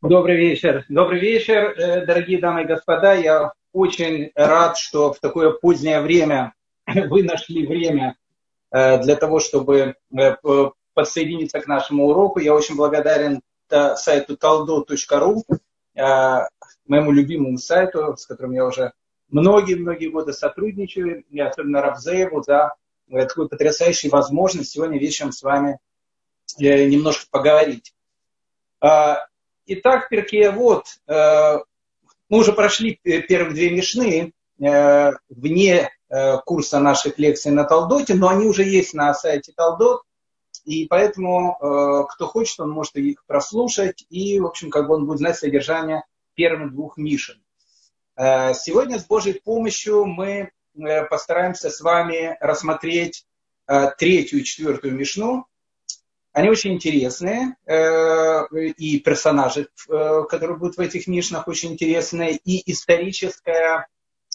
Добрый вечер. Добрый вечер, э, дорогие дамы и господа. Я очень рад, что в такое позднее время вы нашли время э, для того, чтобы э, подсоединиться к нашему уроку. Я очень благодарен сайту taldo.ru, моему любимому сайту, с которым я уже многие-многие годы сотрудничаю, и особенно Равзееву за такую потрясающую возможность сегодня вечером с вами немножко поговорить. Итак, Перкея, вот, э, мы уже прошли первые две мишны э, вне э, курса наших лекций на Талдоте, но они уже есть на сайте Талдот, и поэтому, кто хочет, он может их прослушать, и, в общем, как бы он будет знать содержание первых двух мишен. Сегодня с Божьей помощью мы постараемся с вами рассмотреть третью и четвертую мишну, они очень интересные, э, и персонажи, э, которые будут в этих мишнах, очень интересные, и историческая,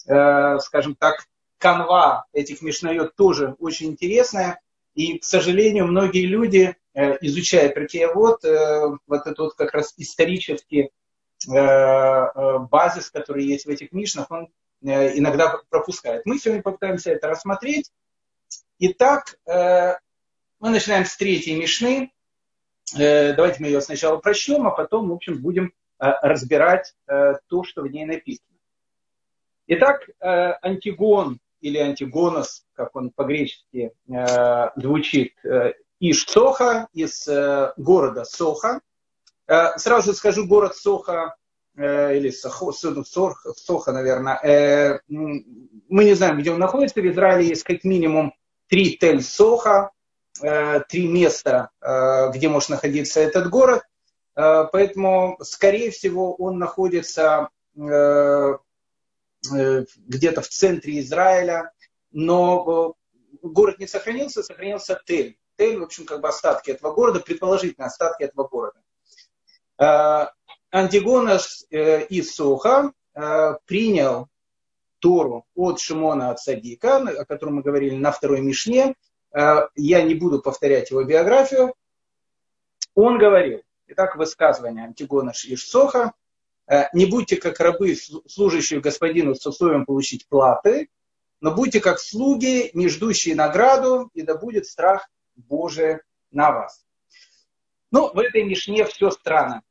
э, скажем так, канва этих мишнает тоже очень интересная. И, к сожалению, многие люди, изучая Перкеевод, вот этот вот как раз исторический базис, который есть в этих мишнах, он иногда пропускает. Мы сегодня попытаемся это рассмотреть. Итак, мы начинаем с третьей Мишны. Э, давайте мы ее сначала прочтем, а потом, в общем, будем э, разбирать э, то, что в ней написано. Итак, Антигон или Антигонос, как он по-гречески звучит, Иш Соха из города Соха. Сразу скажу, город Соха или Сохо, Соха, наверное, мы не знаем, где он находится. В Израиле есть как минимум три Тель-Соха, три места, э, где может находиться этот город. Э, поэтому, скорее всего, он находится где-то в центре Израиля, но город не сохранился, сохранился Тель. Тель, в общем, как бы остатки этого города, предположительно остатки этого города. Антигонос из Суха принял Тору от Шимона от Садика, о котором мы говорили на второй Мишне, Э, я не буду повторять его биографию, он говорил, итак, высказывание Антигона Ишсоха, «Э, не будьте как рабы, служащие господину с условием получить платы, но будьте как слуги, не ждущие награду, и да будет страх Божий на вас. Ну, в этой Мишне все странно.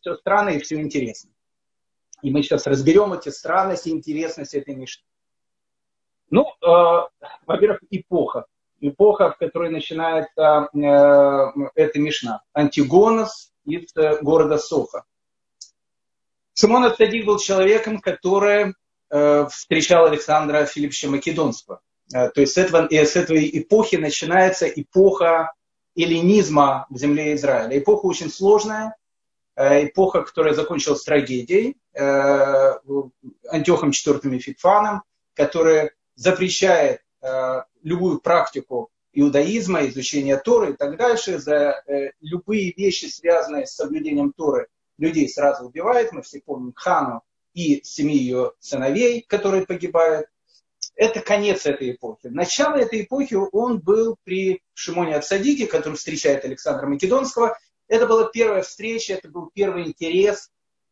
Все странно и все интересно. И мы сейчас разберем эти странности и интересности этой Мишны. Ну, э, во-первых, эпоха эпоха, в которой начинается э, эта Мишна. Антигонос из э, города Соха. Шимон Ацадик был человеком, который э, встречал Александра Филипповича Македонского. Э, то есть с, этого, и с этой эпохи начинается эпоха эллинизма в земле Израиля. Эпоха очень сложная, э, эпоха, которая закончилась трагедией э, Антиохом IV Фикфаном, который запрещает э, любую практику иудаизма, изучения Торы и так дальше, за э, любые вещи, связанные с соблюдением Торы, людей сразу убивает. Мы все помним Хану и семи ее сыновей, которые погибают. Это конец этой эпохи. Начало этой эпохи он был при Шимоне Ацадике, который встречает Александра Македонского. Это была первая встреча, это был первый интерес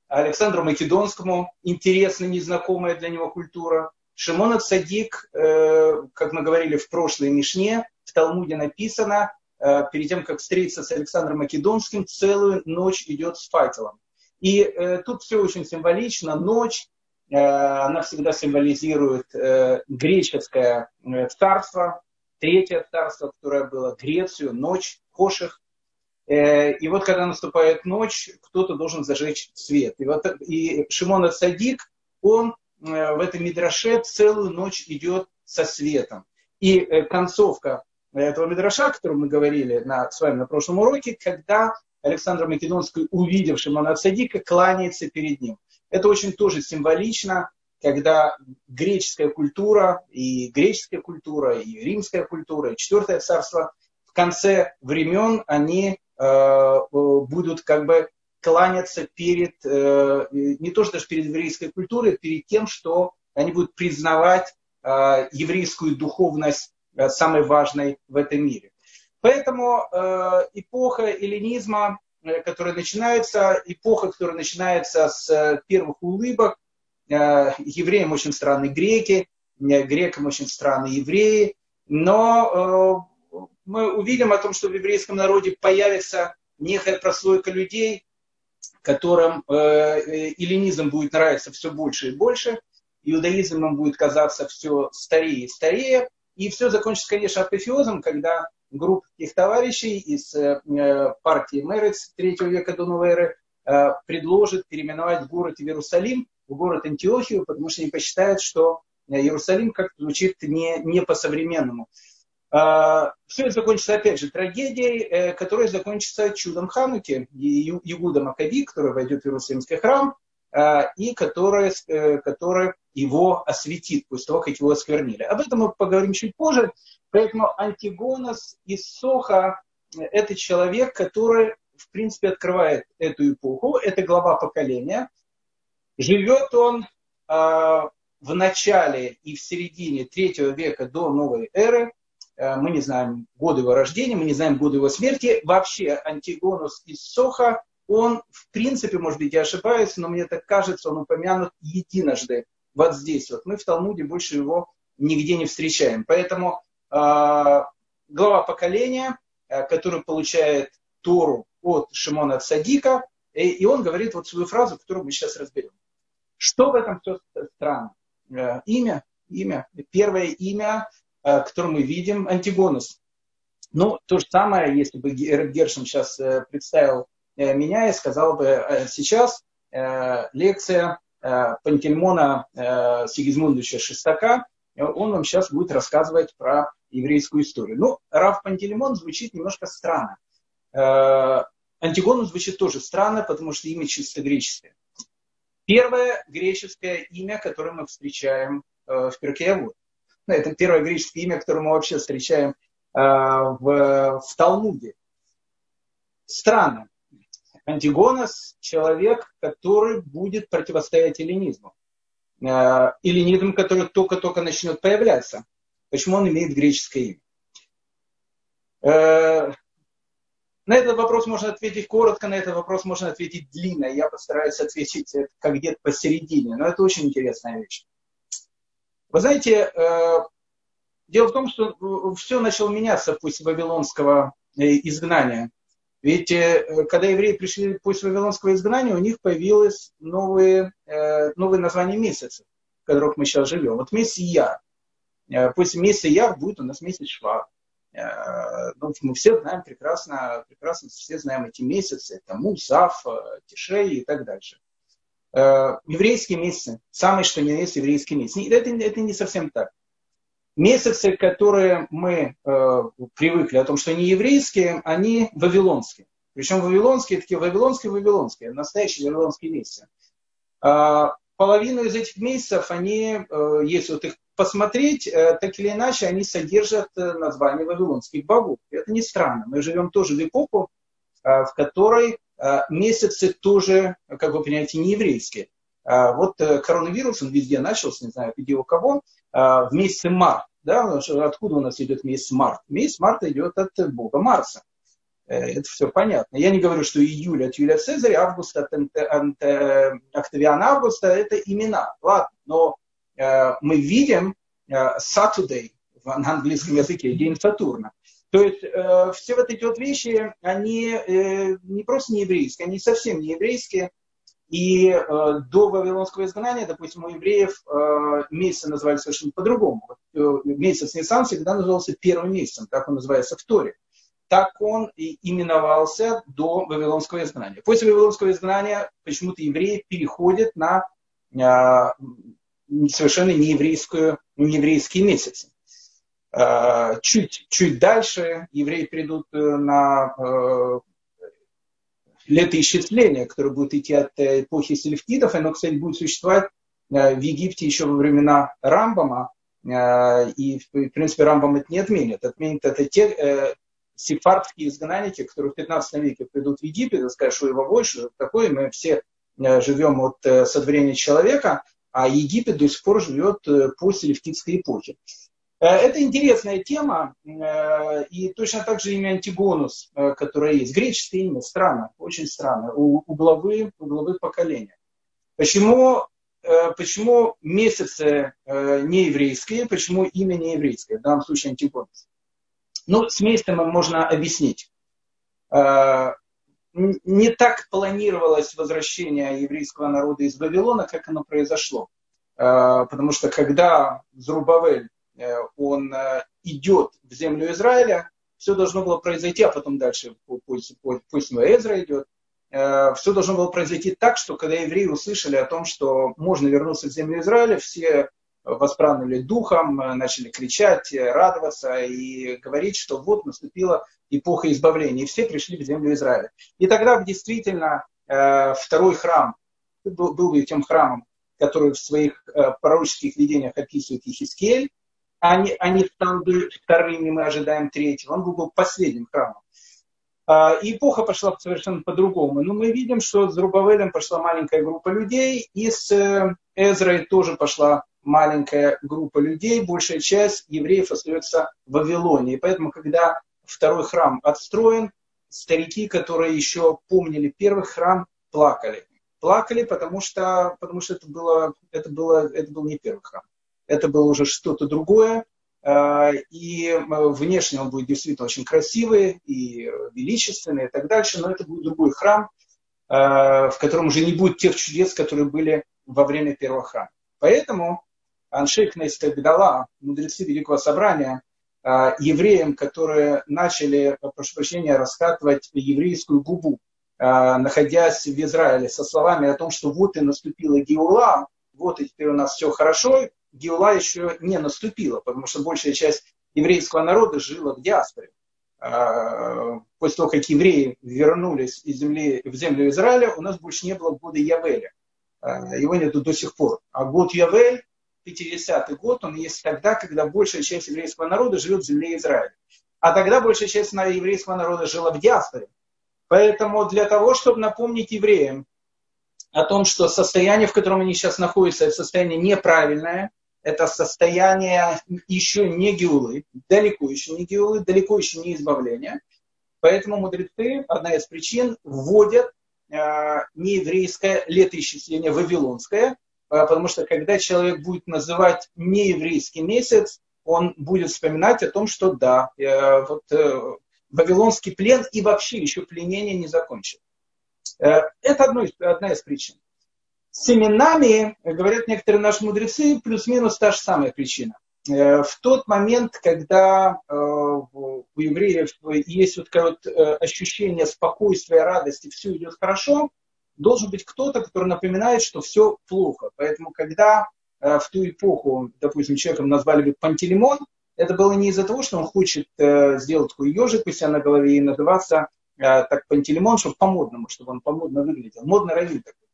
Александру Македонскому, интересная, незнакомая для него культура. Шимон Садик, э, как мы говорили в прошлой Мишне, в Талмуде написано, э, перед тем, как встретиться с Александром Македонским, целую ночь идет с факелом. И э, тут все очень символично. Ночь, она всегда символизирует греческое царство, третье царство, которое было Грецию, ночь, Хоших. И вот когда наступает ночь, кто-то должен зажечь свет. И, вот, и Шимон Садик, он в этом Мидраше целую ночь идет со светом. И э, концовка этого Мидраша, о котором мы говорили на, с вами на прошлом уроке, когда Александр Македонский, увидев Шимона Цадика, кланяется перед ним. Это очень тоже символично, когда греческая культура, и греческая культура, и римская культура, и четвертое царство в конце времен они э, будут как бы кланяться перед, э, не то что даже перед еврейской культурой, перед тем, что они будут признавать э, еврейскую духовность э, самой важной в этом мире. Поэтому эпоха эллинизма которая начинается, эпоха, которая начинается с первых улыбок. Евреям очень странны греки, грекам очень странны евреи. Но мы увидим о том, что в еврейском народе появится некая прослойка людей, которым эллинизм будет нравиться все больше и больше, иудаизм им будет казаться все старее и старее, и все закончится, конечно, апофеозом, когда группа таких товарищей из э, партии Мерец третьего века до новой эры э, предложит переименовать город Иерусалим в город Антиохию, потому что они посчитают, что Иерусалим как-то звучит не, не по-современному. Э, все это закончится, опять же, трагедией, которая закончится чудом Хануки, Иуда Макаби, который войдет в Иерусалимский храм, и который, который его осветит после того, как его осквернили. Об этом мы поговорим чуть позже. Поэтому Антигонос из Соха – это человек, который, в принципе, открывает эту эпоху. Это глава поколения. Живет он э, в начале и в середине третьего века до новой эры. Э, мы не знаем годы его рождения, мы не знаем годы его смерти. Вообще Антигонос из Соха, он, в принципе, может быть, я ошибаюсь, но мне так кажется, он упомянут единожды вот здесь. Вот мы в Талмуде больше его нигде не встречаем. Поэтому э, глава поколения, э, который получает Тору от Шимона Цадика, и, и он говорит вот свою фразу, которую мы сейчас разберем. Что в этом все странно? Э, имя, имя, первое имя, э, которое мы видим, Антигонус. Ну, то же самое, если бы Гершин сейчас э, представил э, меня и сказал бы сейчас лекция Пантельмона Сигизмундовича Шестака, он вам сейчас будет рассказывать про еврейскую историю. Ну, Рав Пантелеймон звучит немножко странно. Э, Антигону звучит тоже странно, потому что имя чисто греческое. Первое греческое имя, которое мы встречаем в Перкеявод. Ну, это первое греческое имя, которое мы вообще встречаем в, в Талмуде. Странно. Антигонос – человек, который будет противостоять эллинизму. Э, эллинизм, который только-только начнет появляться. Почему он имеет греческое имя? Э, на этот вопрос можно ответить коротко, на этот вопрос можно ответить длинно. Я постараюсь ответить как где-то посередине, но это очень интересная вещь. Вы знаете, э, дело в том, что все начало меняться после вавилонского изгнания. Ведь э, когда евреи пришли после Вавилонского изгнания, у них появилось новые, э, новые названия месяцев, в которых мы сейчас живем. Вот месяц. Э, после месяца Яр будет у нас месяц Швар. Ну, мы все знаем прекрасно, прекрасно все знаем эти месяцы. Это Мусав, Тишей и так дальше. Еврейские месяцы, самые что ни есть еврейские месяцы. Это, это не совсем так. Месяцы, которые мы э, привыкли о том, что они еврейские, они вавилонские. Причем вавилонские, такие вавилонские, вавилонские, настоящие вавилонские месяцы. А, половину из этих месяцев, они, э, если вот их посмотреть, э, так или иначе, они содержат э, название вавилонских богов. Это не странно. Мы живем тоже в эпоху, э, в которой э, месяцы тоже, как вы понимаете, не еврейские. А вот э, коронавирус, он везде начался, не знаю, где у кого, а, в месяце март. Да? Откуда у нас идет месяц март? Месяц марта идет от бога Марса. Э, это все понятно. Я не говорю, что июль от Юлия Цезаря, август от Октавиана Августа, это имена. Ладно, но э, мы видим Saturday на английском языке, день Сатурна. То есть э, все вот эти вот вещи, они э, не просто не еврейские, они совсем не еврейские. И э, до Вавилонского изгнания, допустим, у евреев э, месяцы назывались совершенно по-другому. Вот, э, месяц Ниссан всегда назывался первым месяцем, так он называется в Торе. Так он и именовался до Вавилонского изгнания. После Вавилонского изгнания почему-то евреи переходят на э, совершенно нееврейскую, нееврейские месяцы. Э, чуть, чуть дальше евреи придут э, на э, летоисчисление, которое будет идти от эпохи сельфтидов. Оно, кстати, будет существовать в Египте еще во времена Рамбама. И, в принципе, Рамбам это не отменит. Отменит это те сефардские изгнанники, которые в 15 веке придут в Египет и скажут, что его больше, такое, мы все живем от сотворения человека, а Египет до сих пор живет по селевкидской эпохе. Это интересная тема, и точно так же имя Антигонус, которое есть. Греческое имя, странно, очень странно, у, у, главы, у главы поколения. Почему, почему месяцы не еврейские, почему имя не еврейское, в данном случае Антигонус? Ну, с месяцем можно объяснить не так планировалось возвращение еврейского народа из Вавилона, как оно произошло. Потому что когда Зрубавель, э, он э, идет в землю Израиля, все должно было произойти, а потом дальше, пусть, пусть Эзра идет, э, все должно было произойти так, что когда евреи услышали о том, что можно вернуться в землю Израиля, все воспранули духом, начали кричать, радоваться и говорить, что вот наступила эпоха избавления, и все пришли в землю Израиля. И тогда действительно второй храм был, был тем храмом, который в своих э, пророческих видениях описывает Ехискель, они, они там вторыми, мы ожидаем третьего. Он был последним храмом. А, и эпоха пошла совершенно по-другому. Но мы видим, что с Рубавелем пошла маленькая группа людей, и с э, Эзрой тоже пошла маленькая группа людей. Большая часть евреев остается в Вавилоне. И поэтому, когда второй храм отстроен, старики, которые еще помнили первый храм, плакали плакали, потому что, потому что это, было, это, было, это был не первый храм. Это было уже что-то другое. А, и внешне он будет действительно очень красивый и величественный и так дальше, но это будет другой храм, а, в котором уже не будет тех чудес, которые были во время первого храма. Поэтому Аншейк Нейстагдала, мудрецы Великого Собрания, а, евреям, которые начали, прошу прощения, раскатывать еврейскую губу Э, находясь в Израиле, со словами о том, что вот и наступила Геула, вот и теперь у нас все хорошо, Геула еще не наступила, потому что большая часть еврейского народа жила в диаспоре. Э, после того, как евреи вернулись из земли, в землю Израиля, у нас больше не было года Явеля. Э, его нету до сих пор. А год Явель, 50-й год, он есть тогда, когда большая часть еврейского народа живет в земле Израиля. А тогда большая часть еврейского народа жила в диаспоре. Поэтому для того, чтобы напомнить евреям о том, что состояние, в котором они сейчас находятся, это состояние неправильное, это состояние еще не геулы, далеко еще не геулы, далеко еще не избавление. Поэтому мудрецы, одна из причин, вводят э, нееврейское летоисчисление, вавилонское, э, потому что когда человек будет называть нееврейский месяц, он будет вспоминать о том, что да, э, вот э, Вавилонский плен и вообще еще пленение не закончил. Э, это одно, одна из причин. Семенами, говорят некоторые наши мудрецы, плюс-минус та же самая причина. Э, в тот момент, когда э, у евреев есть вот такое вот ощущение спокойствия, радости, все идет хорошо, должен быть кто-то, который напоминает, что все плохо. Поэтому, когда в ту эпоху, допустим, человеком назвали бы Пантелеймон, это было не из-за того, что он хочет э, сделать такой ежик у себя на голове и называться э, так Пантелеймон, чтобы по-модному, чтобы он по-модно выглядел. Модный раввин такой,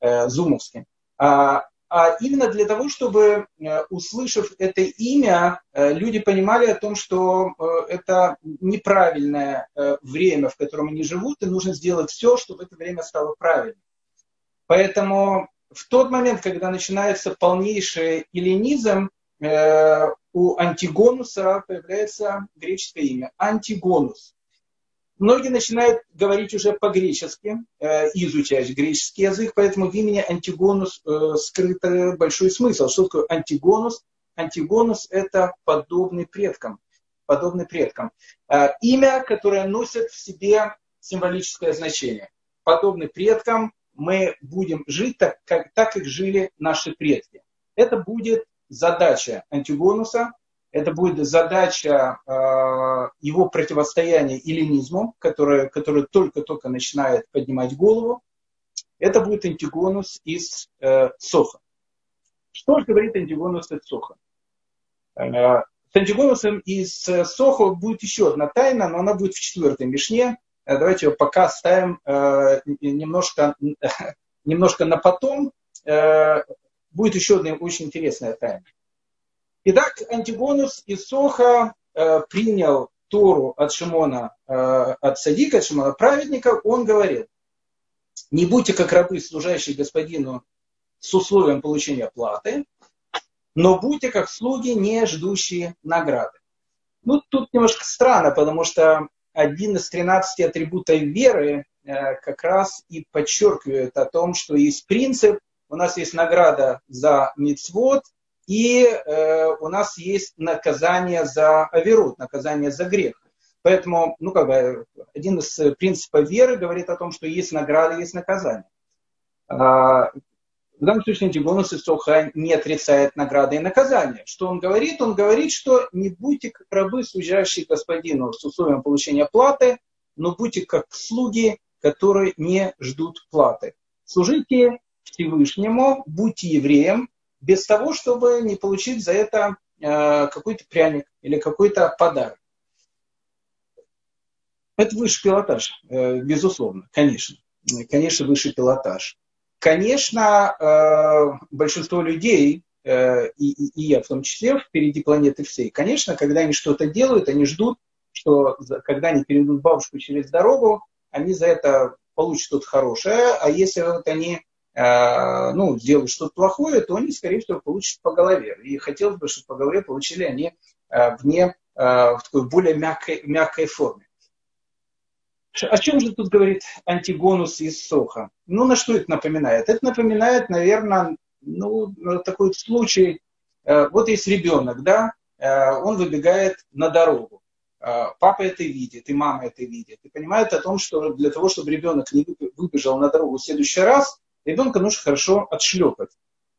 э, зумовский. А, а именно для того, чтобы, э, услышав это имя, э, люди понимали о том, что э, это неправильное время, в котором они живут, и нужно сделать все, чтобы это время стало правильным. Поэтому в тот момент, когда начинается полнейший эллинизм, у Антигонуса появляется греческое имя. Антигонус. Многие начинают говорить уже по-гречески, э, изучать греческий язык, поэтому в имени Антигонус э, скрыт большой смысл. Что такое Антигонус? Антигонус – это подобный предкам. Подобный предкам. Э, имя, которое носит в себе символическое значение. Подобный предкам мы будем жить так, как, так, как жили наши предки. Это будет задача Антигонуса, это будет задача э, его противостояния эллинизму, который, который только-только начинает поднимать голову. Это будет Антигонус из э, Соха. Что же говорит Антигонус из Соха? Э, с Антигонусом из Сохо будет еще одна тайна, но она будет в четвертой Мишне. Э, давайте ее пока ставим э, немножко, немножко на потом. Э, будет еще одна очень интересная тайна. Итак, Антигонус из Соха э, принял Тору от Шимона, э, от Садика, от Шимона праведника, он говорил, не будьте как рабы, служащие господину с условием получения платы, но будьте как слуги, не ждущие награды. Ну, тут немножко странно, потому что один из 13 атрибутов веры э, как раз и подчеркивает о том, что есть принцип, у нас есть награда за мицвод, и э, у нас есть наказание за аверут, наказание за грех. Поэтому, ну, как бы, один из принципов веры говорит о том, что есть награда, есть наказание. А, в данном случае Антигонус Исоха не отрицает награды и наказания. Что он говорит? Он говорит, что не будьте как рабы, служащие господину с условием получения платы, но будьте как слуги, которые не ждут платы. Служите Всевышнему, будьте евреем, без того, чтобы не получить за это э, какой-то пряник или какой-то подарок. Это высший пилотаж, э, безусловно, конечно. Конечно, высший пилотаж. Конечно, э, большинство людей, и, я в том числе, впереди планеты всей, конечно, когда они что-то делают, они ждут, что когда они перейдут бабушку через дорогу, они за это получат что-то хорошее, а если вот они ну, сделают что-то плохое, то они, скорее всего, получат по голове. И хотелось бы, чтобы по голове получили они вне, в такой более мягкой, мягкой форме. О чем же тут говорит Антигонус из Соха? Ну, на что это напоминает? Это напоминает, наверное, ну, такой случай. Э, вот есть ребенок, да, э, он выбегает на дорогу. Э, папа это видит, и мама это видит. И понимает о том, что для того, чтобы ребенок не выбежал на дорогу в следующий раз, ребенка нужно хорошо отшлепать.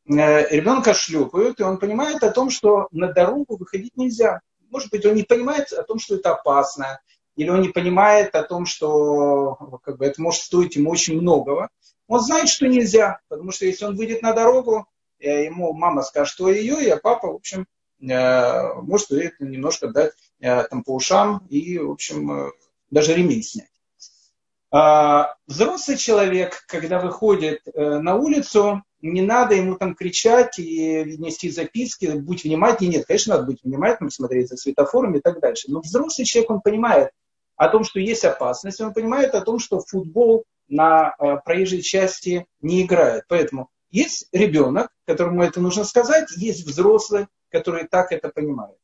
Ребенка шлепают, и он понимает о том, что на дорогу выходить нельзя. Может быть, он не понимает о том, что это опасно, или он не понимает о том, что как бы, это может стоить ему очень многого. Он знает, что нельзя, потому что если он выйдет на дорогу, э, ему мама скажет, что ее, и папа, в общем, э, может немножко дать э, там, по ушам и, в общем, даже ремень снять. А, взрослый человек, когда выходит на улицу, не надо ему там кричать и нести записки, будь внимательнее. Нет, конечно, надо быть внимательным, смотреть за светофорами и так дальше. Но взрослый человек, он понимает, о том, что есть опасность, он понимает о том, что футбол на э, проезжей части не играет. Поэтому есть ребенок, которому это нужно сказать, есть взрослый, который так это понимает.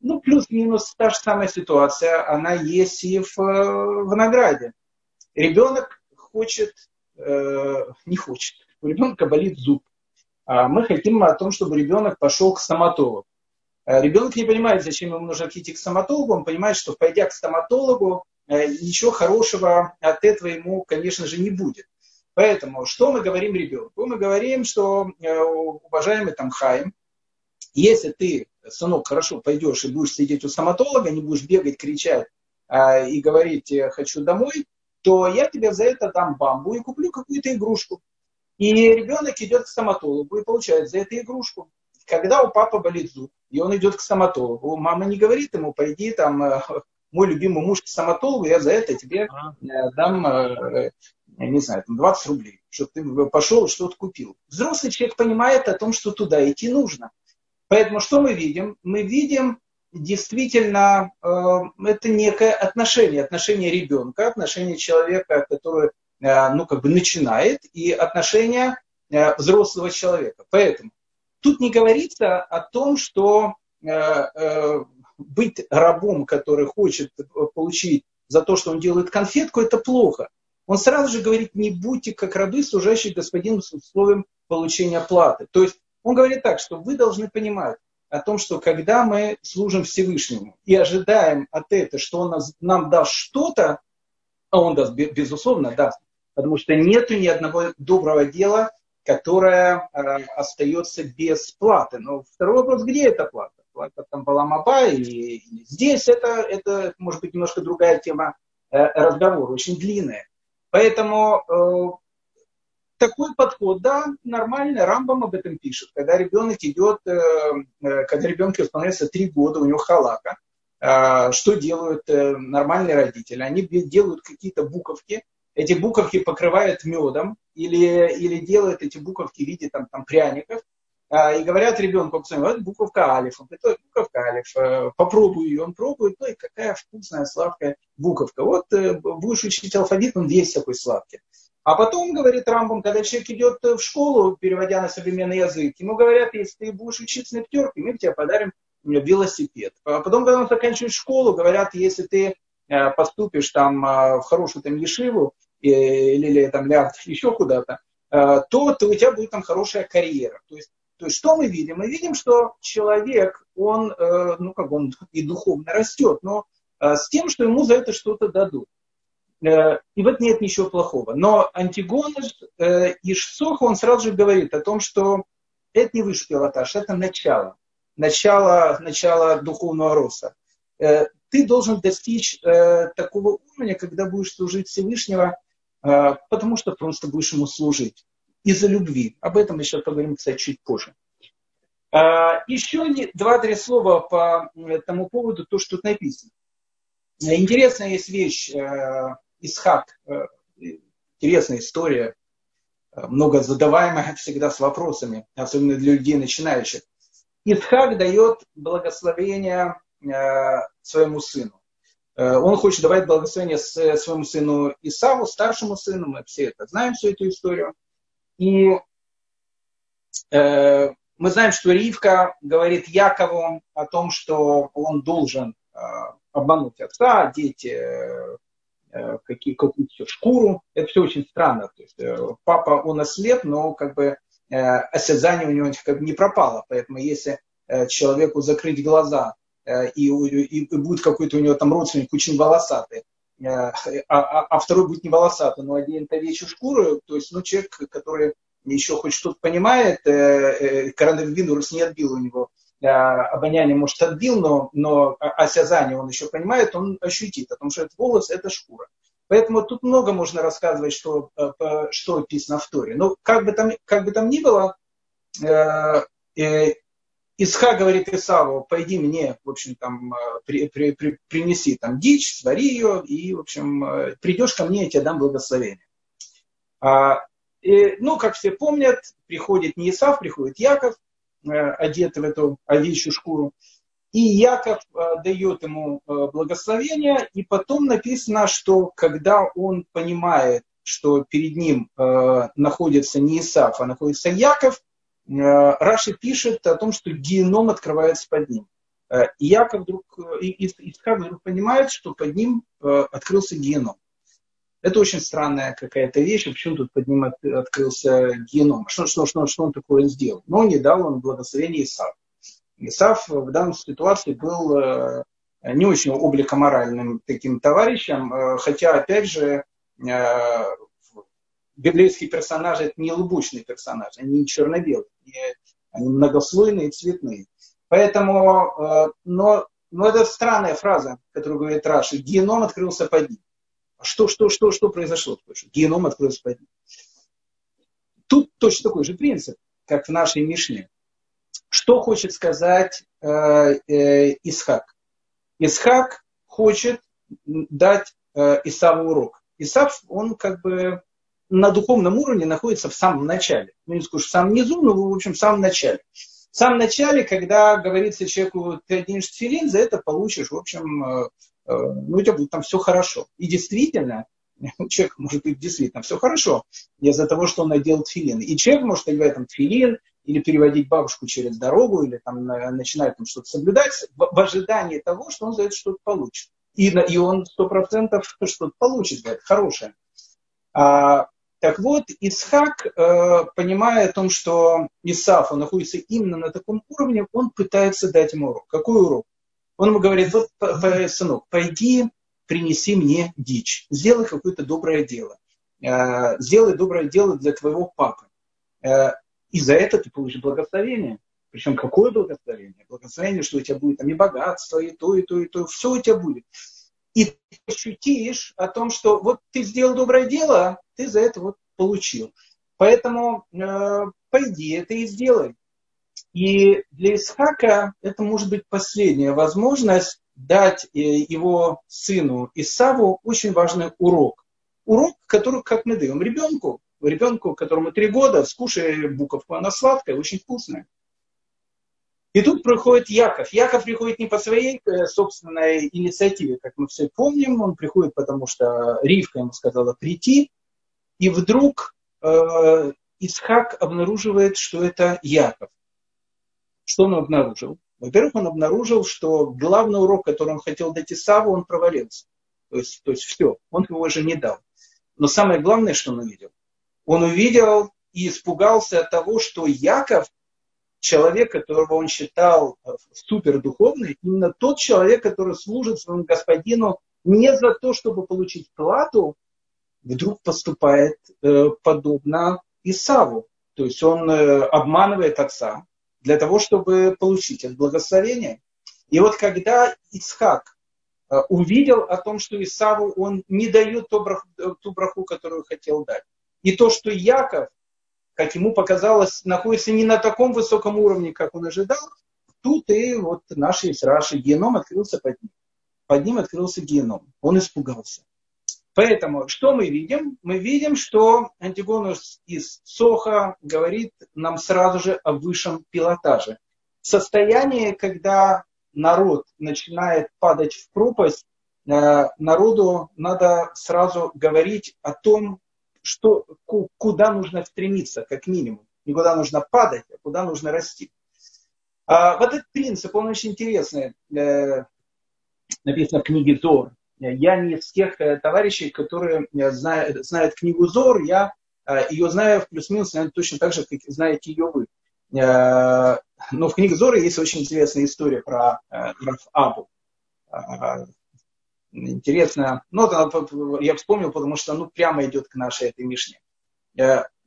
Ну, плюс-минус та же самая ситуация, она есть и в, э, в награде. Ребенок хочет, э, не хочет, у ребенка болит зуб. А мы хотим о том, чтобы ребенок пошел к стоматологу. Э, ребенок не понимает, зачем ему нужно идти к стоматологу, он понимает, что пойдя к стоматологу, э, ничего хорошего от этого ему, конечно же, не будет. Поэтому что мы говорим ребенку? Мы говорим, что, э, уважаемый там Хайм, если ты, сынок, хорошо пойдешь и будешь сидеть у стоматолога, не будешь бегать, кричать и говорить «хочу домой», то я тебе за это дам бамбу и куплю какую-то игрушку. И ребенок идет к стоматологу и получает за это игрушку. Когда у папы болит зуб, и он идет к стоматологу, мама не говорит ему, пойди там, э, мой любимый муж к стоматологу, я за это тебе э, дам, э, не знаю, там 20 рублей, чтобы ты пошел и что-то купил. Взрослый человек понимает о том, что туда идти нужно. Поэтому что мы видим? Мы видим действительно это некое отношение, отношение ребенка, отношение человека, который ну, как бы начинает, и отношение взрослого человека. Поэтому Тут не говорится о том, что э, э, быть рабом, который хочет получить за то, что он делает конфетку, это плохо. Он сразу же говорит, не будьте как рабы, служащие господину с условием получения платы. То есть он говорит так, что вы должны понимать о том, что когда мы служим Всевышнему и ожидаем от этого, что он нам даст что-то, а он даст, безусловно, даст, потому что нет ни одного доброго дела, которая э, остается без платы. Но второй вопрос, где эта плата? Плата там Баламаба или, или здесь это, это может быть немножко другая тема э, разговора, очень длинная. Поэтому э, такой подход, да, нормальный, Рамбам об этом пишет. Когда ребенок идет, э, э когда ребенку исполняется три года, у него халака, э, что делают э, нормальные родители? Они делают какие-то буковки, эти буковки покрывают медом или, или делают эти буковки в виде там, там, пряников, а, и говорят ребенку, вот буковка алиф, он говорит, буковка алиф, попробуй ее, он пробует, ну и какая вкусная, сладкая буковка. Вот будешь учить алфавит, он весь такой сладкий. А потом, говорит Рамбом, когда человек идет в школу, переводя на современный язык, ему говорят, если ты будешь учиться на пятерке, мы тебе подарим велосипед. А потом, когда он заканчивает школу, говорят, если ты э, поступишь там э, в хорошую там ешиву или, или там ляд, еще куда-то, э, то, то у тебя будет там хорошая карьера. То есть, то есть что мы видим? Мы видим, что человек, он, ну как он и духовно растет, но с тем, что ему за это что-то дадут. И вот нет ничего плохого. Но Антигонос и Шсох, он сразу же говорит о том, что это не высший пилотаж, это начало начало, начало духовного роста. Э, ты должен достичь э, такого уровня, когда будешь служить Всевышнего, э, потому что просто будешь ему служить. Из-за любви. Об этом мы сейчас поговорим, кстати, чуть позже. Еще два-три слова по этому поводу, то, что тут написано. Интересная есть вещь, Исхак, интересная история, много задаваемая всегда с вопросами, особенно для людей начинающих. Исхак дает благословение э, своему сыну. Э, он хочет давать благословение своему сыну Исаву, старшему сыну. Мы все это знаем, всю эту историю. И э, мы знаем, что Ривка говорит Якову о том, что он должен обмануть отца, одеть какие, какую-то шкуру. Это все очень странно. То есть, папа, он ослеп, но как бы Э, осязание у него как бы не пропало. Поэтому если э, человеку закрыть глаза, э, и, и, и будет какой-то у него там родственник очень волосатый, а, а, а второй будет не волосатый, но оденет овечью шкуру, то есть ну, человек, который еще хоть что-то понимает, коронавирус не отбил у него обоняние, может, отбил, но, но осязание он еще понимает, он ощутит, потому что этот волос – это шкура. Поэтому тут много можно рассказывать, что, э, что описано в Торе. Но как бы там, как бы там ни было, э, э, Исха говорит Исаву, пойди мне, в общем, там, при, при, при, принеси там дичь, свари ее, и, в общем, придешь ко мне, я тебе дам благословение. А, и, ну, как все помнят, приходит не Исав, приходит Яков, одетый в эту овечью шкуру. И Яков э, дает ему э, благословение, и потом написано, что когда он понимает, что перед ним э, находится не Исаф, а находится Яков, Раши пишет о том, что геном открывается под ним. И Яков вдруг, и Исхак вдруг понимает, что под ним открылся геном. Это очень странная какая-то вещь. Почему тут под ним открылся геном? Что, что, что, что он такое сделал? Но не дал он благословение Исафу. Исав в данной ситуации был э, не очень обликоморальным таким товарищем, э, хотя, опять же, э, библейские персонажи это не лубочные персонажи, они не черно-белые, они многослойные и цветные. Поэтому, но, но это странная фраза, которую говорит Раши, геном открылся под ним. Что, что, что, что произошло? Геном открылся под ним. Тут точно такой же принцип, как в нашей Мишне. Что хочет сказать э, э, Исхак? Исхак хочет дать э, Исаву урок. Исав, он как бы на духовном уровне находится в самом начале. Ну, не скажу в самом низу, но в общем в самом начале. В самом начале, когда говорится человеку, ты оденешь филин, за это получишь, в общем, э, ну, у тебя будет там все хорошо. И действительно, у человека может быть действительно все хорошо из-за того, что он надел тфилин. И человек может одевать там тфилин, или переводить бабушку через дорогу, или там начинает там что-то соблюдать в, в ожидании того, что он за это что-то получит. И, и он сто процентов что-то получит за это, хорошее. А, так вот, Исхак, э, понимая о том, что Исаф, он находится именно на таком уровне, он пытается дать ему урок. Какой урок? Он ему говорит, вот, сынок, пойди, принеси мне дичь, сделай какое-то доброе дело. Э, сделай доброе дело для твоего папы. Э, и за это ты получишь благословение. Причем какое благословение? Благословение, что у тебя будет там и богатство, и то, и то, и то. Все у тебя будет. И ты ощутишь о том, что вот ты сделал доброе дело, ты за это вот получил. Поэтому э, пойди это и сделай. И для Исхака это может быть последняя возможность дать э, его сыну Исаву очень важный урок. Урок, который, как мы даем ребенку ребенку, которому три года, скушай буковку, она сладкая, очень вкусная. И тут приходит Яков. Яков приходит не по своей э, собственной инициативе, как мы все помним. Он приходит, потому что Ривка ему сказала прийти. и вдруг э, Исхак обнаруживает, что это Яков. Что он обнаружил? Во-первых, он обнаружил, что главный урок, который он хотел дать Исаву, он провалился. То есть, то есть все, он его уже не дал. Но самое главное, что он увидел, он увидел и испугался от того, что Яков, человек, которого он считал э, супердуховный, именно тот человек, который служит своему господину не за то, чтобы получить плату, вдруг поступает э, подобно Исаву. То есть он э, обманывает отца для того, чтобы получить это благословение. И вот когда Исхак э, увидел о том, что Исаву он не дает ту браху, ту браху, которую хотел дать, и то, что Яков, как ему показалось, находится не на таком высоком уровне, как он ожидал, тут и вот наш есть Раши, геном открылся под ним. Под ним открылся геном. Он испугался. Поэтому что мы видим? Мы видим, что Антигонус из Соха говорит нам сразу же о высшем пилотаже. Состояние, когда народ начинает падать в пропасть, э, народу надо сразу говорить о том, что, куда нужно стремиться, как минимум. Не куда нужно падать, а куда нужно расти. А вот этот принцип, он очень интересный. Э, написано в книге Зор. Я не из тех э, товарищей, которые э, знают, знают книгу Зор, я э, ее знаю в плюс-минус, наверное, точно так же, как знаете ее вы. Но в книге Зора есть очень интересная история про Рафабу. Интересно. Ну, я вспомнил, потому что ну, прямо идет к нашей этой Мишне.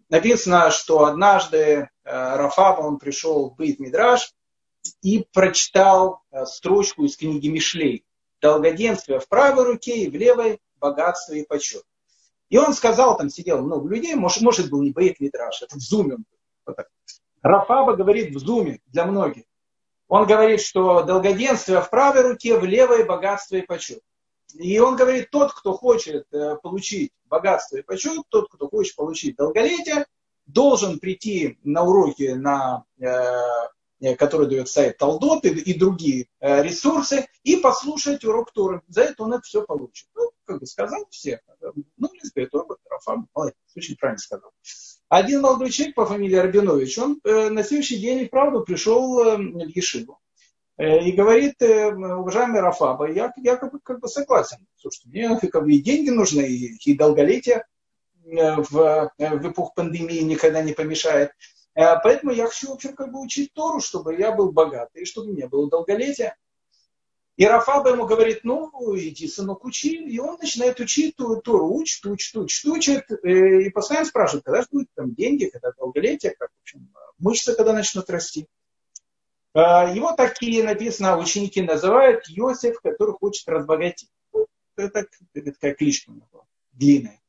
Написано, что однажды Рафаба, он пришел в Бейт Мидраш и прочитал строчку из книги Мишлей долгоденствие в правой руке и в левой богатство и почет. И он сказал, там сидело много людей, может, может был не боец Митраж, это в зуме. Вот Рафаба говорит в зуме для многих. Он говорит, что долгоденствие в правой руке, в левой богатство и почет. И он говорит, тот, кто хочет э, получить богатство и почет, тот, кто хочет получить долголетие, должен прийти на уроки на Э, который дает сайт Талдот и, и другие э, ресурсы, и послушать урок Торы. За это он это все получит. Ну, как бы сказал все. Ну, говорит, Робот Рафам, молодец, очень правильно сказал. Один молодой человек по фамилии Рабинович, он э, на следующий день и правда пришел э, в Ешиву. Э, и говорит, э, уважаемый Рафаба, я, я как, бы, как бы согласен. Слушайте, мне как бы и деньги нужны, и, и долголетие э, в, в эпоху пандемии никогда не помешает. Э, поэтому я хочу вообще как бы учить Тору, чтобы я был богатый, и чтобы мне было долголетие. И Рафаба ему говорит, ну, иди, сынок, учи. И он начинает учить Тору, учит, учит, учит, учит. Э, и постоянно спрашивает, когда же будут там деньги, когда долголетие, как, в общем, мышцы когда начнут расти. Э, его такие написано, ученики называют Йосиф, который хочет разбогатеть. Это, это такая кличка у него, длинная.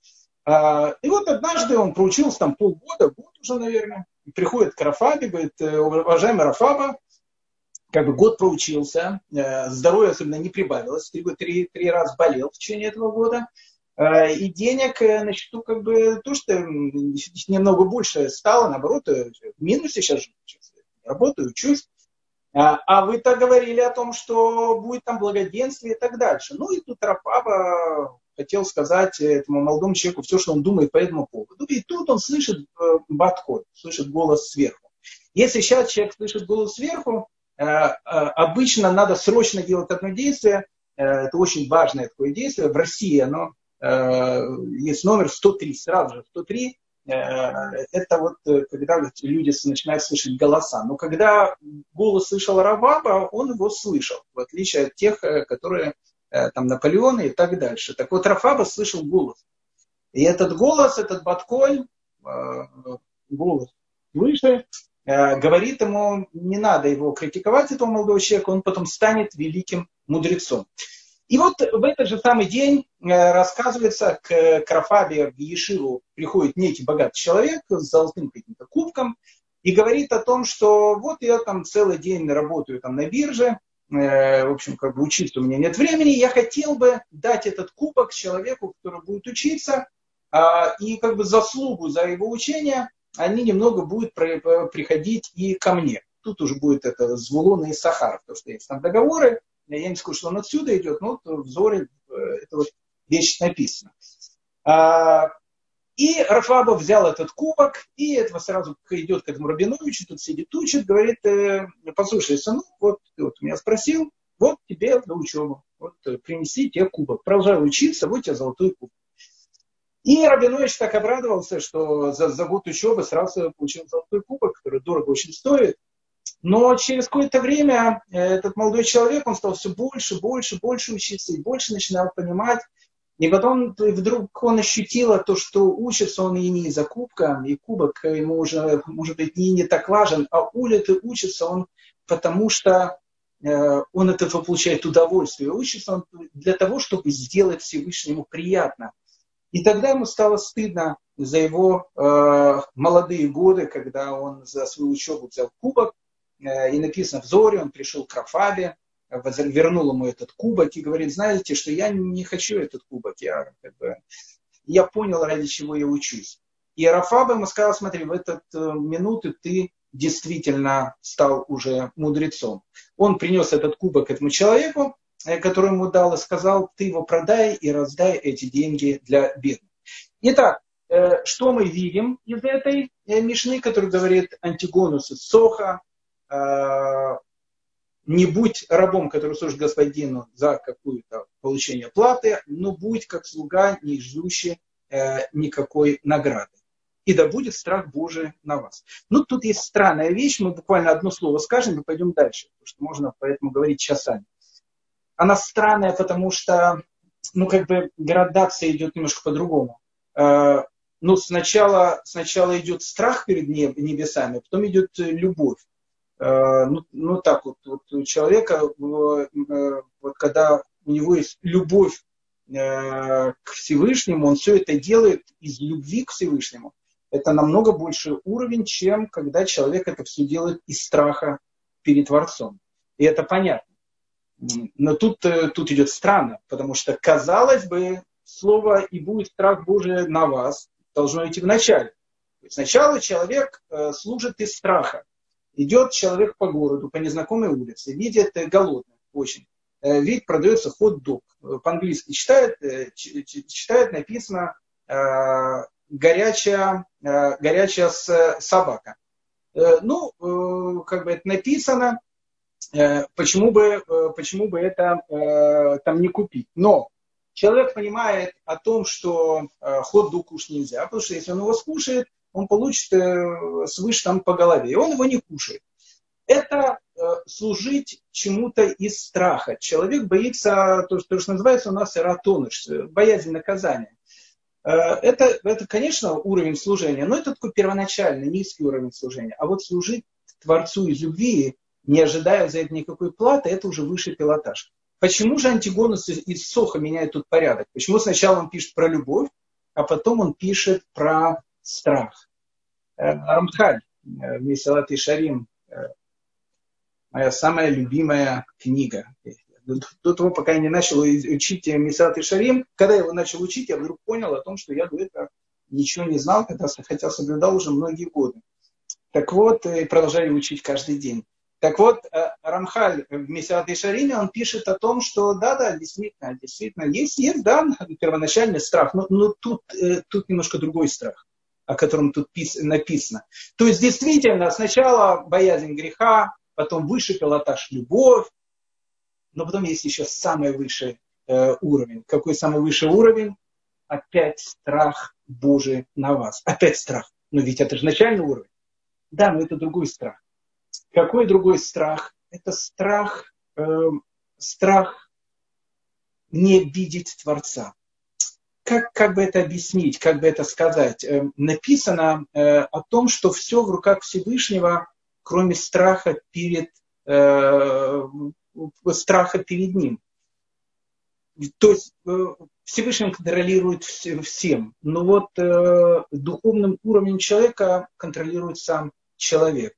И вот однажды он проучился там полгода, год уже, наверное приходит к Рафабе, говорит, «Э, уважаемый Рафаба, как бы год проучился, э, здоровье особенно не прибавилось, три, три, три раза болел в течение этого года, э, и денег на счету как бы то, что немного больше стало, наоборот, в минусе сейчас живу, работаю, учусь. А, а вы так говорили о том, что будет там благоденствие и так дальше. Ну и тут Рафаба хотел сказать этому молодому человеку все, что он думает по этому поводу. И тут он слышит э, батхот, слышит голос сверху. Если сейчас человек слышит голос сверху, э, э, обычно надо срочно делать одно действие. Это очень важное такое действие. В России оно есть номер 103, сразу же 103. Это вот когда люди начинают слышать голоса. Но когда голос слышал Раваба, он его слышал, в отличие от тех, которые там Наполеона и так дальше. Так вот, Рафаба слышал голос. И этот голос, этот Батколь, э, голос выше, э, говорит ему, не надо его критиковать, этого молодого человека, он потом станет великим мудрецом. И вот в этот же самый день рассказывается, к, к Рафабе в Ешиву приходит некий богатый человек с золотым каким-то кубком и говорит о том, что вот я там целый день работаю там на бирже, Э, в общем, как бы учиться у меня нет времени, я хотел бы дать этот кубок человеку, который будет учиться, а, и как бы заслугу за его учение они немного будут приходить и ко мне. Тут уже будет это Звулон и Сахар, потому что есть там договоры, я не скажу, что он отсюда идет, но вот в Зоре э, это вот вещь написана. И Рафаба взял этот кубок, и этого сразу идет к этому Рабиновичу, тут сидит, учит, говорит, э, послушай, сынок, вот ты вот меня спросил, вот тебе на учебу, вот э, принеси тебе кубок, продолжай учиться, вот тебе золотой кубок. И Рабинович так обрадовался, что за, за год учебы сразу получил золотой кубок, который дорого очень стоит. Но через какое-то время э, этот молодой человек, он стал все больше, больше, больше учиться и больше начинал понимать. И потом вдруг он ощутил то, что учится он и не за кубка, и кубок ему уже, может быть, не, не так важен, а улет и учится он потому, что э, он от этого получает удовольствие. Учится он для того, чтобы сделать Всевышнему приятно. И тогда ему стало стыдно за его э, молодые годы, когда он за свою учебу взял кубок, э, и написано в он пришел к Рафабе, вернул ему этот кубок и говорит, знаете, что я не хочу этот кубок, я, как бы, я понял, ради чего я учусь. И Рафаба ему сказал, смотри, в этот э, минуты ты действительно стал уже мудрецом. Он принес этот кубок этому человеку, Э, который ему дал, и сказал, ты его продай и раздай эти деньги для бедных. Итак, э, что мы видим из этой мишны, который говорит Антигонус из Соха, не будь рабом, который служит господину за какую-то получение платы, но будь как слуга, не ждущий никакой награды. И да будет страх Божий на вас. Ну, тут есть странная вещь, мы буквально одно слово скажем и пойдем дальше, потому что можно поэтому говорить часами она странная, потому что, ну, как бы градация идет немножко по-другому. Э, ну, сначала, сначала идет страх перед небесами, потом идет любовь. Э, ну, ну так вот, вот у человека, э, вот когда у него есть любовь к Всевышнему, он все это делает из любви к Всевышнему. Это намного больше уровень, чем когда человек это все делает из страха перед Творцом. И это понятно. Но тут, э, тут идет странно, потому что, казалось бы, слово «и будет страх Божий на вас» должно идти в начале. Сначала человек э, служит из страха. Идет человек по городу, по незнакомой улице, видит э, голодный очень. Видит, продается хот-дог. По-английски читает, читает, написано горячая, горячая собака. Ну, как бы это написано, Э, почему бы, э, почему бы это э, там не купить. Но человек понимает о том, что хот-дог кушать нельзя, потому что если он его скушает, он получит свыше там по голове, и он его не кушает. Это служить чему-то из страха. Человек боится, то, что, то, что называется у нас эратоныш, боязнь наказания. Это, это, конечно, уровень служения, но это такой первоначальный, низкий уровень служения. А вот служить Творцу из любви, не ожидая за это никакой платы, это уже высший пилотаж. Почему же Антигонус из Соха меняет тут порядок? Почему сначала он пишет про любовь, а потом он пишет про страх? Э, Рамхаль, э, Месалат и Шарим, э, моя самая любимая книга. До того, пока я не начал учить Месалат и Шарим, когда я его начал учить, я вдруг понял о том, что я до этого ничего не знал, хотя, хотя соблюдал уже многие годы. Так вот, и продолжаю учить каждый день. Так вот, Рамхаль в Месиат Ишариме, он пишет о том, что да-да, действительно, действительно, есть, есть, да, первоначальный страх, но, но тут, тут немножко другой страх, о котором тут написано. То есть, действительно, сначала боязнь греха, потом высший пилотаж любовь, но потом есть еще самый высший э, уровень. Какой самый высший уровень? Опять страх Божий на вас. Опять страх. Но ведь это же начальный уровень. Да, но это другой страх. Какой другой страх? Это страх, э, страх не видеть Творца. Как, как бы это объяснить, как бы это сказать? Э, написано э, о том, что все в руках Всевышнего, кроме страха перед, э, страха перед Ним. То есть Всевышний контролирует всем, но вот духовным уровнем человека контролирует сам человек.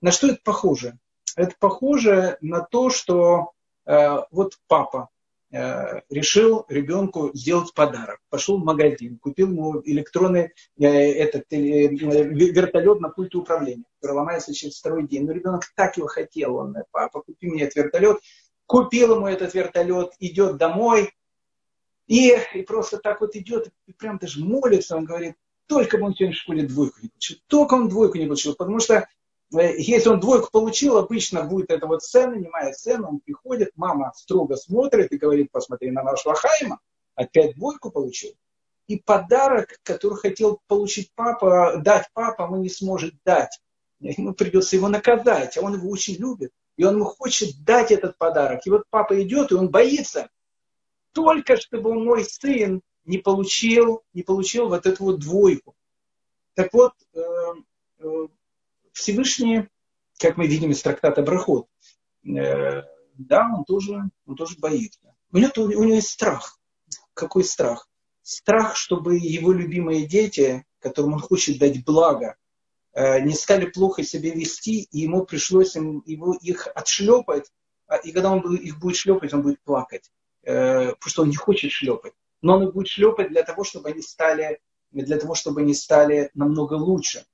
На что это похоже? Это похоже на то, что вот папа решил ребенку сделать подарок. Пошел в магазин, купил ему электронный э, этот, э, вертолет на пульте управления, который ломается через второй день. Но ребенок так его хотел. Он, папа, купи мне этот вертолет. Купил ему этот вертолет, идет домой, и, и просто так вот идет, и прям даже молится, он говорит, только бы он сегодня в школе двойку не получил, только он двойку не получил, потому что э, если он двойку получил, обычно будет эта вот сцена, немая сцена, он приходит, мама строго смотрит и говорит, посмотри на нашего Хайма, опять двойку получил. И подарок, который хотел получить папа, дать папа, он не сможет дать. Ему придется его наказать, а он его очень любит. И он хочет дать этот подарок. И вот папа идет, и он боится, только чтобы мой сын не получил, не получил вот эту вот двойку. Так вот, э, э, Всевышний, как мы видим из трактата Брахот, э, да, он тоже, он тоже боится. У него, у него есть страх. Какой страх? Страх, чтобы его любимые дети, которым он хочет дать благо, не стали плохо себя вести, и ему пришлось им, его, их отшлепать, а, и когда он их будет шлепать, он будет плакать, потому что он не хочет шлепать но он их будет шлепать для того, чтобы они стали, для того, чтобы они стали намного лучше.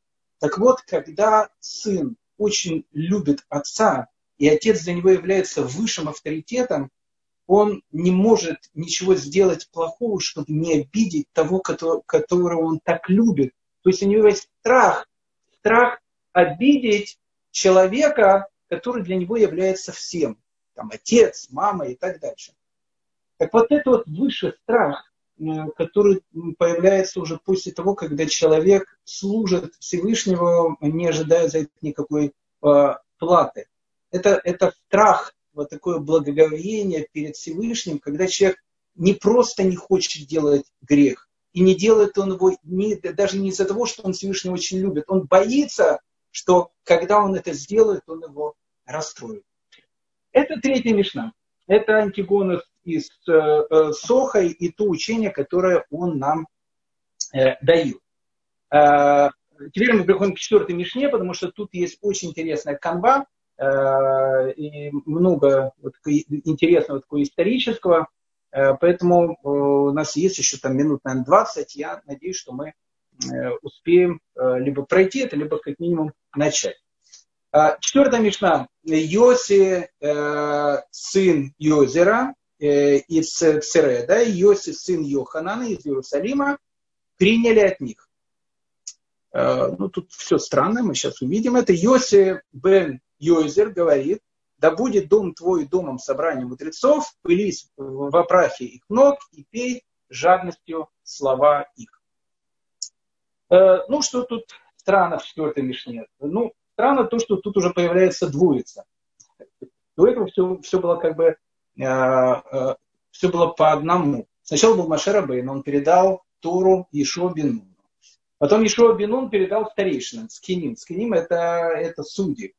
Так вот, когда сын очень любит отца, и отец для него является высшим авторитетом, он не может ничего сделать плохого, чтобы не обидеть того, которого он так любит. То есть у него есть страх, страх обидеть человека, который для него является всем. Там отец, мама и так дальше. Так вот это вот высший страх, который появляется уже после того, когда человек служит Всевышнего, не ожидая за это никакой э, платы. Это, это страх, вот такое благоговение перед Всевышним, когда человек не просто не хочет делать грех, и не делает он его не, даже не из-за того, что он Всевышнего очень любит. Он боится, что когда он это сделает, он его расстроит. Это третья мишна. Это Антигонус из э, э, Сохой и то учение, которое он нам э, дает. Теперь мы приходим к четвертой Мишне, потому что тут есть очень интересная канва и много вот, интересного такого исторического. Поэтому у нас есть еще там минут, наверное, 20. Я надеюсь, что мы успеем либо пройти это, либо как минимум начать. Четвертая мечта. Йоси, сын Йозера, из Цереда, Иосиф, сын Йоханана из Иерусалима, приняли от них. Э, ну, тут все странно, мы сейчас увидим это. Йосиф бен Йозер говорит, да будет дом твой домом собрания мудрецов, пылись в опрахе их ног и пей жадностью слова их. Э, ну, что тут странно в четвертой Мишне? Ну, странно то, что тут уже появляется двоица. До этого все, все было как бы Э, э, все было по одному. Сначала был Машер но он передал Тору Ешо Бенуну. Потом Ешо Бенун передал старейшинам, скиним. Скиним это, это судьи.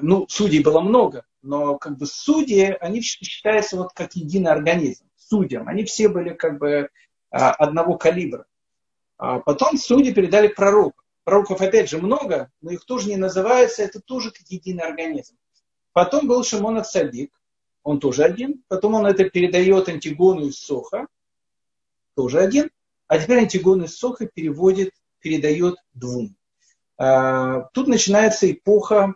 Ну, судей было много, но как бы судьи, они считаются вот как единый организм. Судьям. Они все были как бы а, одного калибра. А потом судьи передали пророку. Пророков опять же много, но их тоже не называется, это тоже как единый организм. Потом был Шимон Садик, он тоже один. Потом он это передает Антигону из Соха, тоже один. А теперь Антигон из Соха переводит, передает двум. А, тут начинается эпоха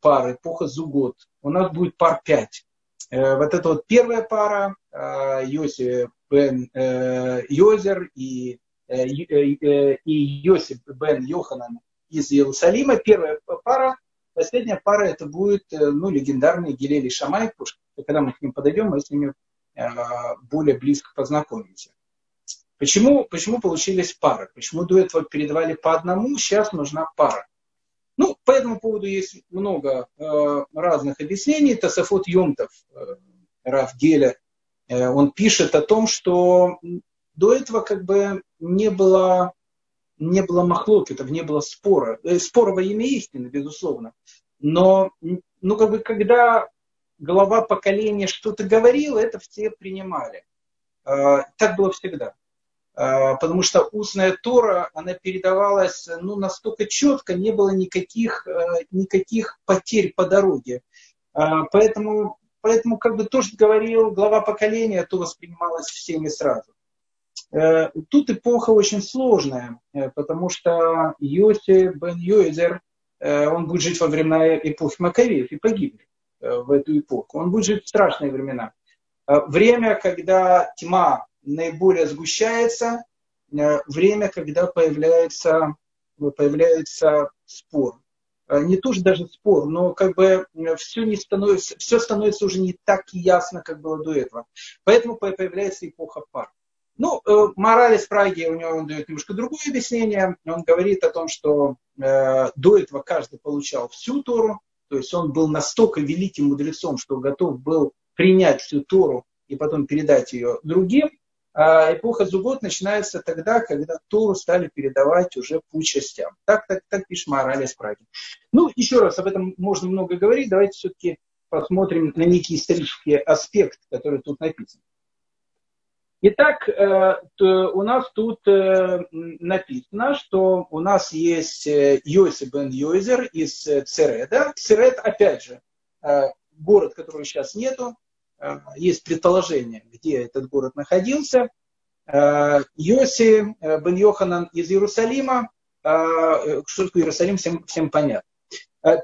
пары, эпоха Зугот. У нас будет пар пять. Э, вот это вот первая пара, а, Йосиф бен э, Йозер и, э, и Йосиф бен Йоханан из Иерусалима. Первая пара. Последняя пара это будет ну, легендарный Гилель и Когда мы к ним подойдем, мы с ними э, более близко познакомимся. Почему, почему получились пары? Почему до этого передавали по одному, сейчас нужна пара? Ну, по этому поводу есть много э, разных объяснений. Тасафот Йомтов, э, Раф Геля, э, он пишет о том, что до этого как бы не было, не было махлокетов, не было спора. Э, спора во имя истины, безусловно. Но ну, как бы, когда глава поколения что-то говорил, это все принимали. А, так было всегда. А, потому что устная Тора, она передавалась ну, настолько четко, не было никаких, а, никаких потерь по дороге. Поэтому, поэтому как бы то, что говорил глава поколения, то воспринималось всеми сразу. Тут эпоха очень сложная, потому что Йоси бен Йозер, он будет жить во времена эпохи Маковеев и погибнет. Э, в эту эпоху. Он будет жить в страшные времена. Э, время, когда тьма наиболее сгущается, время, когда появляется, появляется спор. Не то, что даже спор, но как бы все, не становится, все становится уже не так ясно, как было до этого. Поэтому появляется эпоха пар. Ну, э, мораль из Праги, у него он дает немножко другое объяснение. Он говорит о том, что э, до этого каждый получал всю Тору, то есть он был настолько великим мудрецом, что готов был принять всю Тору и потом передать ее другим. А эпоха Зугот начинается тогда, когда Тору стали передавать уже по частям. Так, так, так пишет мораль из Праги. Ну, еще раз, об этом можно много говорить. Давайте все-таки посмотрим на некий исторический аспект, который тут написан. Итак, э, у нас тут э, написано, что у нас есть э, Йосип бен Йозер из Цереда. Церед, опять же, город, которого сейчас нету. Есть предположение, где этот город находился. Йоси бен Йоханан из Иерусалима. Что такое Иерусалим, всем, всем понятно.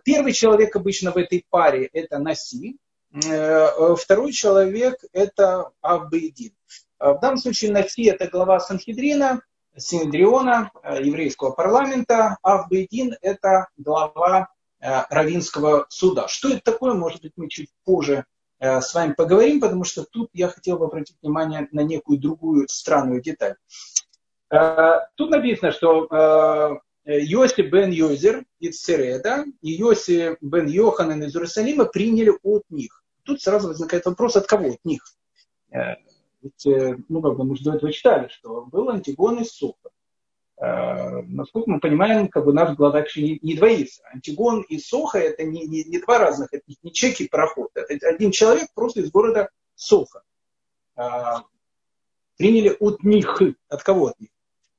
Первый человек обычно в этой паре – это Наси. Второй человек – это Аббейдин. В данном случае Нафи – это глава Санхедрина, Синедриона, э, еврейского парламента, а Бейдин – это глава э, Равинского суда. Что это такое, может быть, мы чуть позже э, с вами поговорим, потому что тут я хотел бы обратить внимание на некую другую странную деталь. Тут написано, что Йоси бен Йозер из Середа и Йоси бен Йоханан из Иерусалима приняли от них. Тут сразу возникает вопрос, от кого от них? Ведь, э, ну, как бы мы же до этого читали, что был Антигон и Соха. Э, насколько мы понимаем, как бы наш глава не, не двоится. Антигон и Соха это не, не, не два разных, это не чеки пароход. Это один человек просто из города Соха. Э, приняли от них. От кого от них?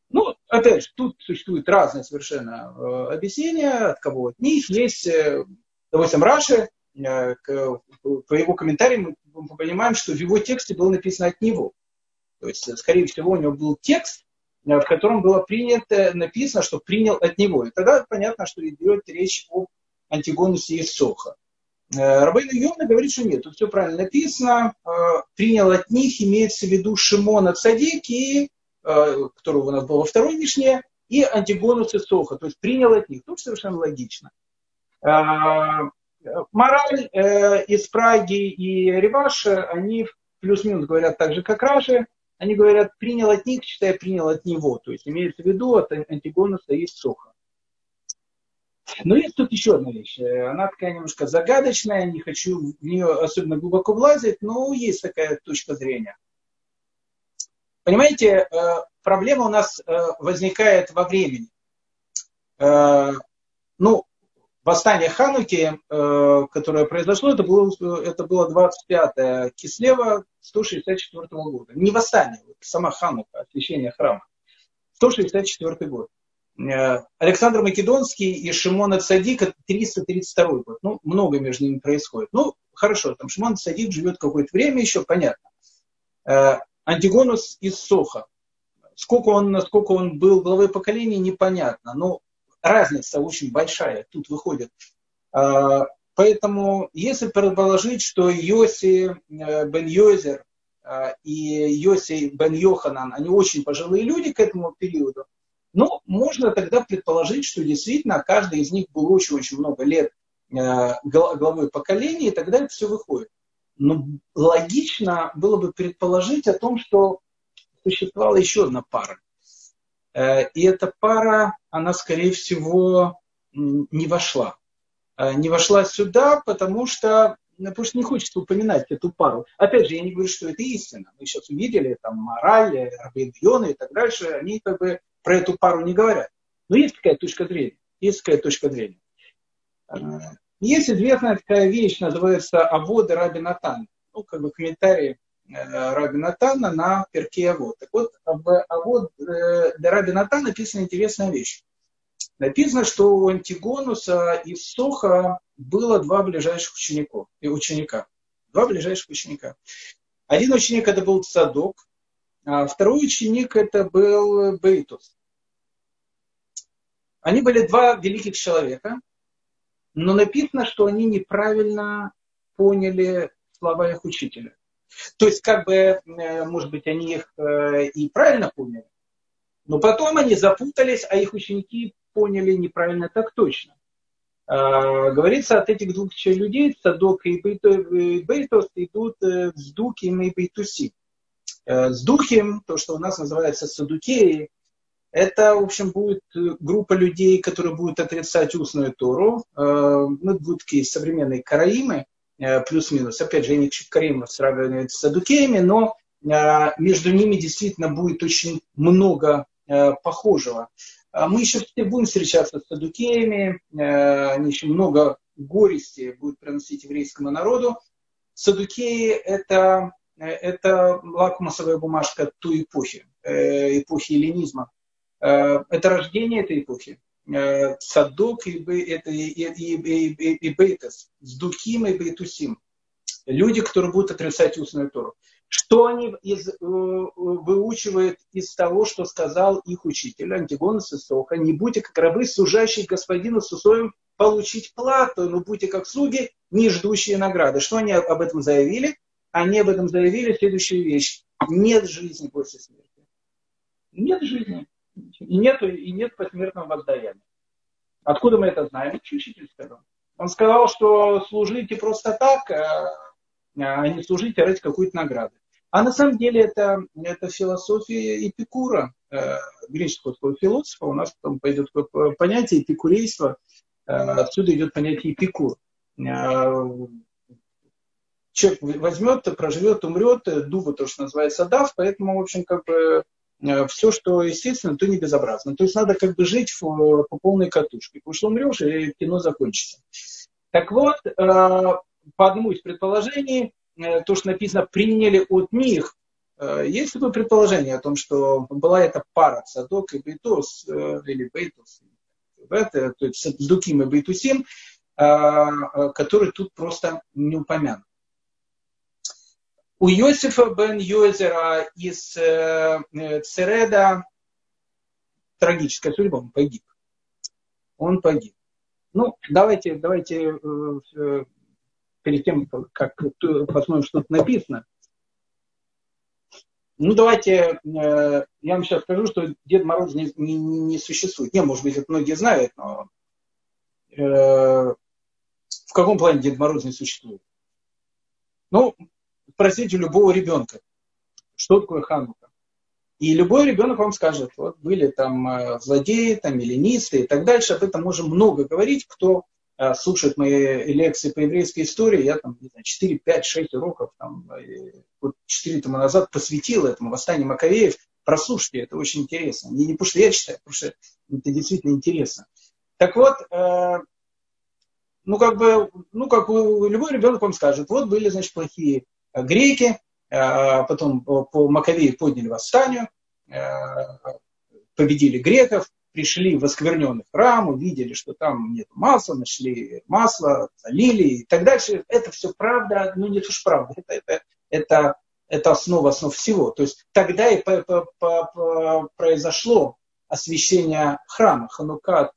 Ну, опять же, тут существует разные совершенно э, объяснения, от кого от них. Есть, э, допустим, Раши, по его комментариям мы понимаем, что в его тексте было написано от него. То есть, скорее всего, у него был текст, э, в котором было принято, написано, что принял от него. И тогда понятно, что идет речь об Антигонусе и Соха. Э, Рабейн Йона говорит, что нет, тут все правильно написано. Э, принял от них, имеется в виду Шимона Цадик, и, которого у нас было во второй Мишне, и Антигонус и Соха. То есть принял от них. Тут совершенно логично. Мораль э, из Праги и Реваш, они плюс-минус говорят так же, как Раши. Они говорят, принял от них, считая, принял от него. То есть имеется в виду, от Антигона стоит Соха. Но есть тут еще одна вещь. Она такая немножко загадочная, не хочу в нее особенно глубоко влазить, но есть такая точка зрения. Понимаете, э, проблема у нас э, возникает во времени. Э, ну, восстание Хануки, э, которое произошло, это было, это было 25 Кислева 164 года. Не восстание, сама Ханука, освящение храма. 164 год. Э, Александр Македонский и Шимон Цадик 332 год. Ну, много между ними происходит. Ну, хорошо, там Шимон Цадик живет какое-то время еще, понятно. Э, Антигонус из Соха. Сколько он, насколько он был главой поколения, непонятно. Но разница очень большая тут выходит. А, поэтому, если предположить, что Йоси э, бен Йозер а, и Йоси бен Йоханан, они очень пожилые люди к этому периоду, ну, можно тогда предположить, что действительно каждый из них был очень-очень много лет э, главой поколения, и тогда это все выходит. Но логично было бы предположить о том, что существовала еще одна пара. Э, и эта пара, она, скорее всего, не вошла. Э, не вошла сюда, потому что, ну, потому что не хочется упоминать эту пару. Опять же, я не говорю, что это истина. Мы сейчас увидели, там, мораль, Рабин и так дальше, они как бы про эту пару не говорят. Но есть такая точка зрения. Есть такая точка зрения. Э, есть известная такая вещь, называется Авода Раби Натан. Ну, как бы комментарии Раби Натана на перке Авод. Так вот, в Авод э, для Раби Натана написана интересная вещь. Написано, что у Антигонуса и Соха было два ближайших учеников, и ученика. Два ближайших ученика. Один ученик это был Садок, а второй ученик это был Бейтус. Они были два великих человека, но написано, что они неправильно поняли слова их учителя. То есть, как бы, э, может быть, они их э, и правильно поняли, Но потом они запутались, а их ученики поняли неправильно так точно. А, говорится, от этих двух людей, Садок и Бейтос, идут э, с Дуким и Бейтуси. Духим, то, что у нас называется Садукеи, это, в общем, будет группа людей, которые будут отрицать устную Тору. Ну, будут такие современные караимы, плюс-минус. Опять же, я не караимов сравниваю с садукеями, но между ними действительно будет очень много похожего. А мы еще будем встречаться с садукеями, э, они еще много горести будут приносить еврейскому народу. Садукеи это, это лакмусовая бумажка той эпохи, э, эпохи эллинизма. Э, это рождение этой эпохи. Садок и, Бейтес, с Дуким и Бейтусим. Люди, которые будут отрицать устную Тору. Что они из, э, выучивают из того, что сказал их учитель Антигон Сысоха? Не будьте как рабы, служащие господину с условием получить плату, но будьте как слуги, не ждущие награды. Что они об этом заявили? Они об этом заявили следующую вещь. Нет жизни после смерти. Нет жизни. И нет, и нет посмертного воздаяния. Откуда мы это знаем? Учитель сказал. Он сказал, что служите просто так, а, а не служите ради какой-то награды. А на самом деле это, это философия Эпикура, э, греческого такого философа. У нас потом пойдет понятие эпикурейства. Э, отсюда идет понятие эпикур. Э, человек возьмет, проживет, умрет, дуба то, что называется дав, поэтому, в общем, как бы все, что естественно, то не безобразно. То есть надо как бы жить в, по полной катушке. Потому что умрешь, и кино закончится. Так вот, э, по одному из предположений, Э, то, что написано, приняли от них. Э, есть такое предположение о том, что была эта пара Садок и Бейтос, э, или Бейтос, это, то есть Садуким и Бейтусим, который тут просто не упомянут. У Йосифа бен Йозера из Цереда трагическая судьба, он погиб. Он погиб. Ну, давайте, давайте перед тем, как посмотрим, что тут написано. Ну, давайте, э, я вам сейчас скажу, что Дед Мороз не, не, не существует. Не, может быть, это многие знают, но э, в каком плане Дед Мороз не существует? Ну, спросите любого ребенка, что такое Ханука. И любой ребенок вам скажет, вот были там э, злодеи, там эллинисты и так дальше. Об этом можем много говорить, кто Э, слушают мои лекции по еврейской истории, я там, не знаю, 4, 5, 6 уроков, там, э, вот 4 тому назад посвятил этому восстанию Маковеев. Прослушайте, это очень интересно. Не, не потому что я читаю, потому что это действительно интересно. Так вот, ну как бы, ну как любой ребенок вам скажет, вот были, значит, плохие греки, э, потом по Маковею подняли восстание, э, победили греков, пришли в оскверненный храм, увидели, что там нет масла, нашли масло, залили и так дальше. Это все правда, ну нет уж правда, это, это, это, это основа основ всего. То есть тогда и по, по, по, произошло освящение храма, Ханукат,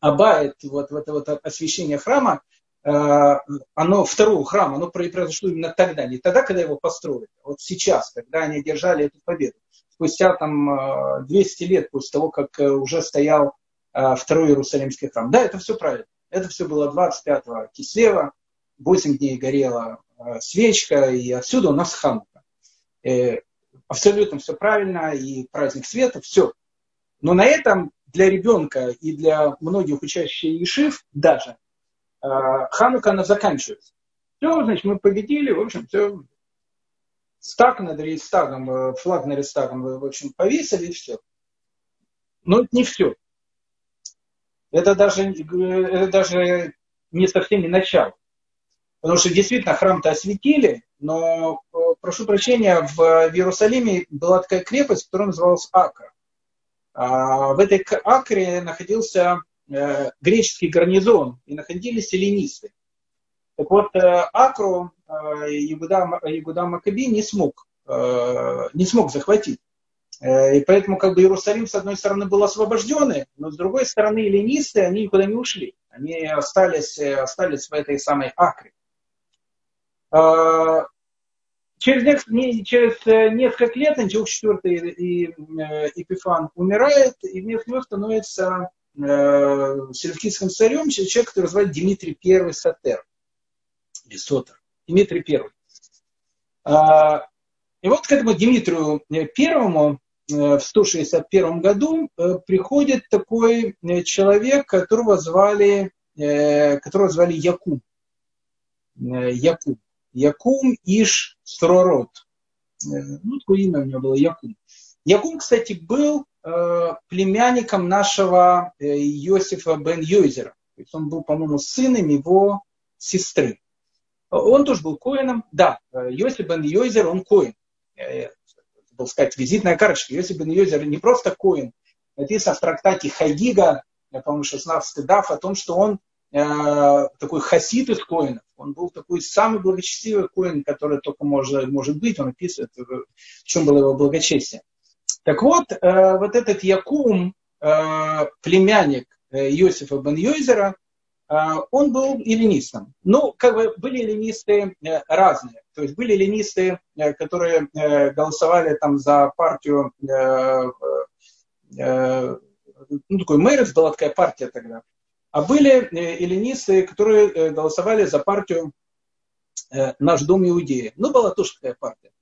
Абайт, вот, вот вот освящение храма, оно, второго храма, оно произошло именно тогда, не тогда, когда его построили, а вот сейчас, когда они одержали эту победу спустя там 200 э, лет после того, как э, уже стоял э, второй Иерусалимский храм. Да, это все правильно. Это все было 25-го Кислева, 8 дней горела свечка, и отсюда у нас Ханука. Абсолютно все правильно, и праздник света, все. Но на этом для ребенка и для многих учащихся Ешив даже Ханука она заканчивается. Все, значит, мы победили, в общем, все, стак над Рейхстагом, э, флаг над Рейхстагом, в общем, повесили и все. Но это не все. Это даже, это даже не совсем не начало. Потому что действительно храм-то осветили, но, э, прошу прощения, в Иерусалиме была такая крепость, которая называлась Акра. А в этой Акре находился э, греческий гарнизон, и находились эллинисты. Так вот, э, Акру Ягуда, э, Ягуда Макаби не смог, э, не смог захватить. И поэтому как бы Иерусалим, с одной стороны, был освобожденный, но с другой стороны, эллинисты, они никуда не ушли. Они остались, остались в этой самой Акре. через, не, через несколько лет Антиох IV и, и, Эпифан умирает, и вместо него становится э, селевкидским царем человек, который звали Дмитрий I Сатер. Или Сотер. Дмитрий I. А, и вот к этому Дмитрию Первому в 161 году приходит такой человек, которого звали, которого звали Якум. Якум. Якум Иш Сророт. Ну, такое имя у него было Якум. Якум, кстати, был э, племянником нашего э, Иосифа бен Йойзера. То есть он был, по-моему, сыном его сестры. Он тоже был коином. Да, Йосиф бен Йойзер, он коин. Э, был сказать, визитная карточка. Йосиф бен Йойзер не просто коин. Написано в трактате Хагига, я помню, 16 дав, о том, что он э, такой хасид из коинов. Он был такой самый благочестивый коин, который только может, может быть. Он описывает, в чем было его благочестие. Так вот, э, вот этот Якум, э, племянник э, Иосифа бен Йойзера, он был эллинистом. Ну, как бы были эллинисты разные. То есть были эллинисты, которые голосовали там за партию, ну, такой Мэрис была такая партия тогда. А были эллинисты, которые голосовали за партию «Наш дом Иудеи». Ну, была тоже такая партия.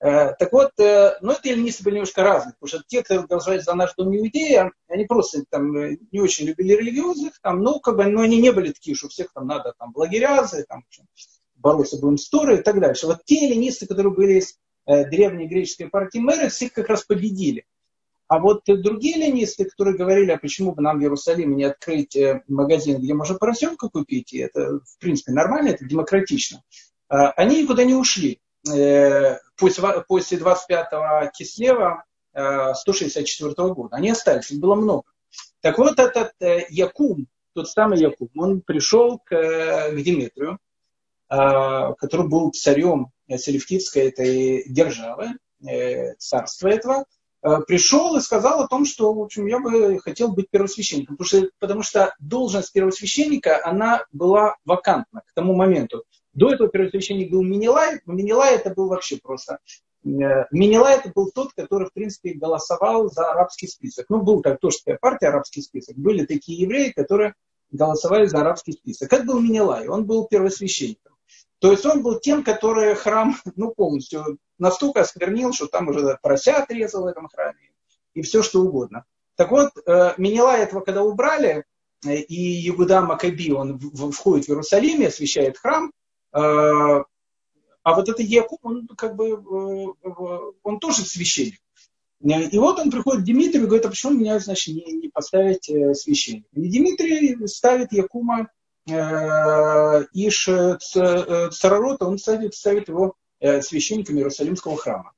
Э, так вот, э, ну это эллинисты были немножко разные, потому что те, кто голосовали за наш дом Иудея, они просто там э, не очень любили религиозных, там, ну, как бы, но они не были такие, что всех там надо там благирязы, там, бороться будем с Торой и так дальше. Вот те эллинисты, которые были из древней греческой партии мэры, всех как раз победили. А вот другие эллинисты, которые говорили, а почему бы нам в Иерусалиме не открыть магазин, где можно поросенка купить, и это, в принципе, нормально, это демократично, они никуда не ушли. Э, после 25-го Кислева 164 э, года. Они остались, их было много. Так вот, этот э, Якум, тот самый Якум, он пришел к, к Димитрию, который был царем Селевкидской этой державы, царства этого, пришел и сказал о том, что, в общем, я бы хотел быть первосвященником, потому что, потому что должность первосвященника, она была вакантна к тому моменту. До этого первосвященник был Минилай. Минилай это был вообще просто... Э, Минилай это был тот, который, в принципе, голосовал за арабский список. Ну, был так тоже такая партия, арабский список. Были такие евреи, которые голосовали за арабский список. Это был Минилай, он был первосвященником. То есть он был тем, который храм ну, полностью настолько осквернил, что там уже поросят резал в этом храме и все что угодно. Так вот, э, Минилай этого когда убрали, э, и Ягуда Макаби, он входит в Иерусалим, освещает храм, а, а вот это Якуб, он как бы, э, он тоже священник. И вот он приходит к Дмитрию и говорит, а почему меня, значит, не, не поставить э, священника? И Дмитрий ставит Якума э, Иш Царарота, он ставит, ставит его священником Иерусалимского храма.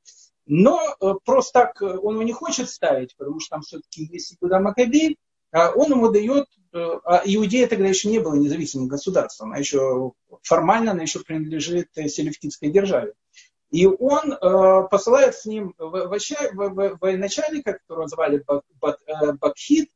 Но просто так он его не хочет ставить, потому что там все-таки есть Икуда Макаби, а он ему дает, а Иудея тогда еще не было независимым государством, она еще формально она еще принадлежит селевкидской державе. И он э, посылает с ним военачальника, которого звали Бакхит,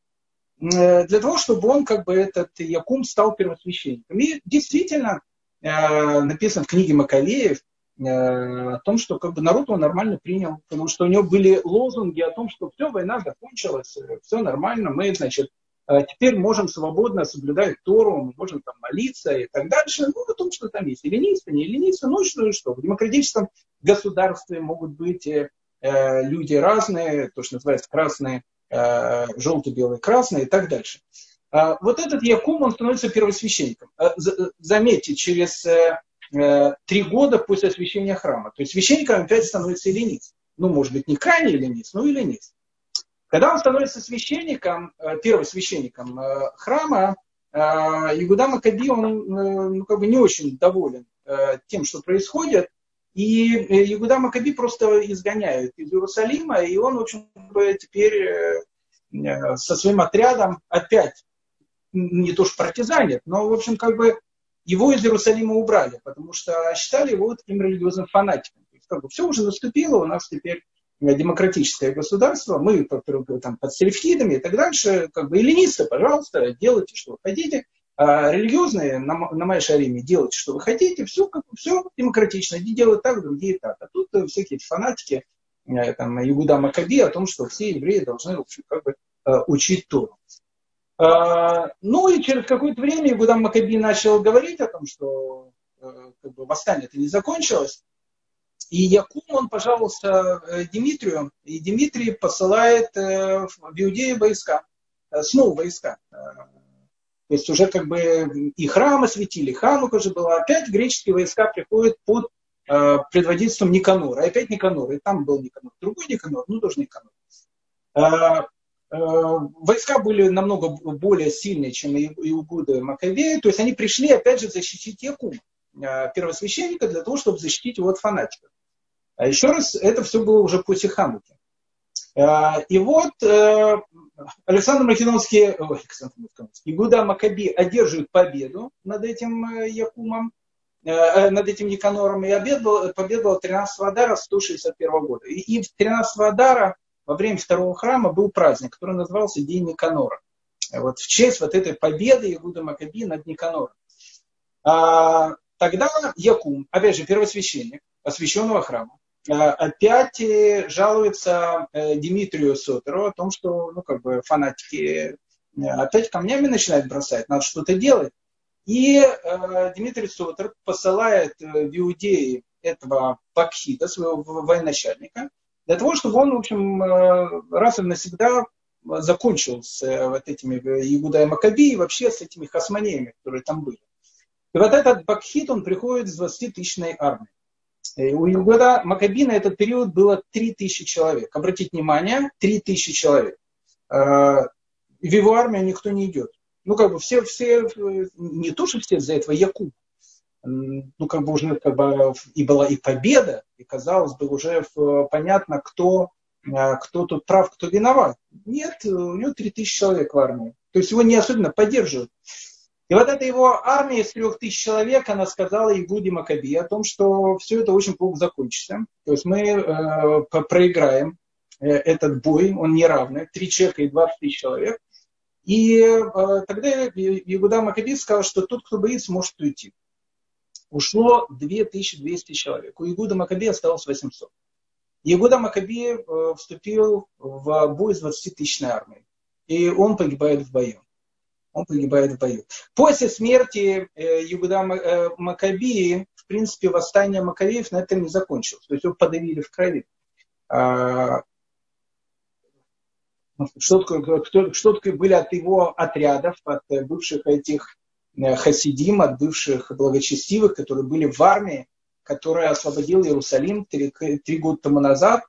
э, для того, чтобы он, как бы, этот Якум стал первосвященником. И действительно, э, написано в книге Макалеев, э, о том, что как бы народ его нормально принял, потому что у него были лозунги о том, что все, война закончилась, все нормально, мы, значит, теперь можем свободно соблюдать Тору, мы можем там молиться и так дальше. Ну, о том, что там есть. Эллинисты, не эллинисты, ну что и что. В демократическом государстве могут быть э, люди разные, то, что называется красные, э, желтый, белый, красный и так дальше. А вот этот Якум, он становится первосвященником. А, заметьте, через э, э, три года после освящения храма. То есть священником опять становится эллинист. Ну, может быть, не крайний эллинист, но эллинист. Когда он становится священником, э, первым священником э, храма, э, Игуда Макаби, он ну, как бы не очень доволен тем, что происходит. И Игуда Макаби просто изгоняют из Иерусалима, и он, общем, теперь со своим отрядом опять, не то что партизанит, но, в общем, как бы его из Иерусалима убрали, потому что считали его таким религиозным фанатиком. Как бы, все уже наступило, у нас теперь демократическое государство, мы там, под сельфидами и так дальше, как бы эллинисты, пожалуйста, делайте, что вы хотите. А религиозные на, на Майшариме делайте, что вы хотите, все, как, все демократично. Одни делают так, другие так. А тут э, всякие фанатики, э, там, Югуда Макаби о том, что все евреи должны, в общем, как бы э, учить Тору. А, ну и через какое-то время Югуда Макаби начал говорить о том, что как бы, восстание это не закончилось. И Якум, он пожаловался Дмитрию, и Дмитрий посылает в Иудею войска, снова войска. То есть уже как бы и храмы светили, Ханука же была. Опять греческие войска приходят под э, предводительством Никанора. Опять Никанор. И там был Никанор. Другой Никанор, ну тоже Никанор. Э, э, войска были намного более сильные, чем и Иугуда и Маковея. То есть они пришли опять же защитить Якума, э, первосвященника, для того, чтобы защитить его от фанатиков. А еще раз, это все было уже после Хануки. Э, и вот э, Александр Македонский, ой, Александр Македонский, Игуда Макаби одерживает победу над этим э, Якумом, над этим Никанором, и победу, победу 13 Адара 161 года. И, и 13 Адара во время второго храма был праздник, который назывался День Никанора. Вот в честь вот этой победы Игуда Макаби над Никанором. А, тогда Якум, опять же, первосвященник освященного храма, Э, опять жалуется э, Дмитрию Сотеру о том, что ну, как бы фанатики э, опять камнями начинают бросать, надо что-то делать. И э, Дмитрий Сотер посылает в Иудеи этого Бакхита, своего военачальника, для того, чтобы он, в общем, раз и навсегда закончил с вот этими Иуда Макаби и вообще с этими хасманеями, которые там были. И вот этот Бакхит, он приходит с 20-тысячной армией. Э, у Югода Макаби на этот период было 3000 человек. Обратите внимание, 3000 человек. Э, в его армию никто не идет. Ну, как бы все, все, не то, что все за этого Якуб. Ну, как бы уже как бы, и была и победа, и казалось бы уже понятно, кто, э, кто тут прав, кто виноват. Нет, у него 3000 человек в армии. То есть его не особенно поддерживают. И вот эта его армия из трех тысяч человек, она сказала Игуде Макаби о том, что все это очень плохо закончится. То есть мы э, проиграем э, этот бой, он неравный, три человека и 20 тысяч человек. И э, тогда Игуда Макаби сказал, что тот, кто боится, может уйти. Ушло 2200 человек. У Игуда Макаби осталось 800. Игуда Макаби э, вступил в бой с 20-тысячной армией. И он погибает в бою он погибает в бою. После смерти э, Югуда э, Макабии, в принципе, восстание Макавеев на этом не закончилось. То есть его подавили в крови. А, что такое, кто, что такое были от его отрядов, от бывших этих э, хасидим, от бывших благочестивых, которые были в армии, которая освободила Иерусалим три, три года тому назад.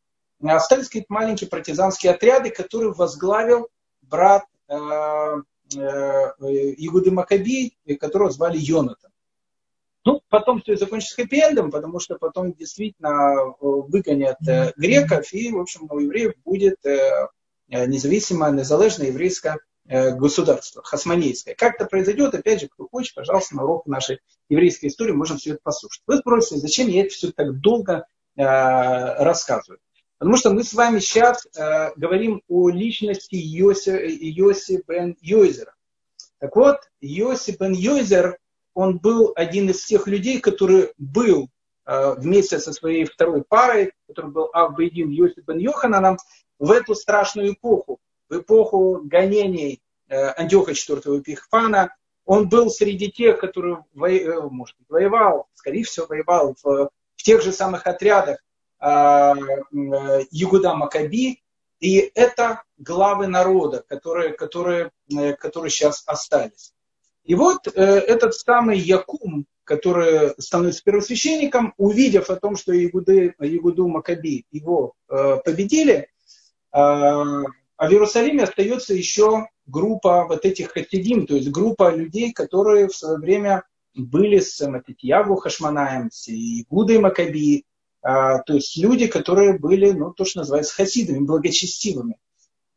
Остались какие-то маленькие партизанские отряды, которые возглавил брат Э, Игуды Макаби, которого звали Йонатан. Ну, потом все закончится хэппи-эндом, потому что потом действительно э, выгонят э, греков, и, в общем, у евреев будет независимое, незалежное еврейское государство, хасманейское. Как это произойдет, опять же, кто хочет, пожалуйста, на урок нашей еврейской истории можно все это послушать. Вы спросите, зачем я это все так долго рассказываю? Потому что мы с вами сейчас э, говорим о личности Йоси, Йоси бен Йойзера. Так вот, Йоси бен Йойзер, он был один из тех людей, который был э, вместе со своей второй парой, который был Авбейдин Йоси бен Йохананом, в эту страшную эпоху, в эпоху гонений э, Антиоха IV Эпихфана. Он был среди тех, которые, во, э, может быть, воевал, скорее всего, воевал в, в тех же самых отрядах, Ягуда э, Макаби, и это главы народа, которые, которые, э, которые сейчас остались. И вот э, этот самый Якум, который становится первосвященником, увидев о том, что Ягуды, Ягуду Макаби его победили, а в Иерусалиме остается еще группа вот этих хасидим, то есть группа людей, которые в свое время были с Матитьягу Хашманаем, с Игудой Макаби, а, то есть люди, которые были, ну, то, что называется хасидами, благочестивыми.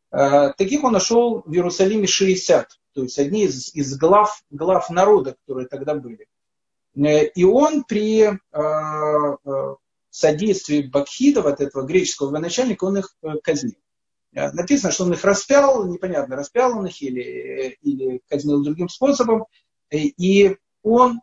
А, таких он нашел в Иерусалиме 60, то есть одни из, из глав, глав народа, которые тогда были. Э, и он при а, содействии Бакхида, вот этого греческого военачальника, он их э, казнил. Э, написано, что он их распял, непонятно, распял он их или, или казнил другим способом. и он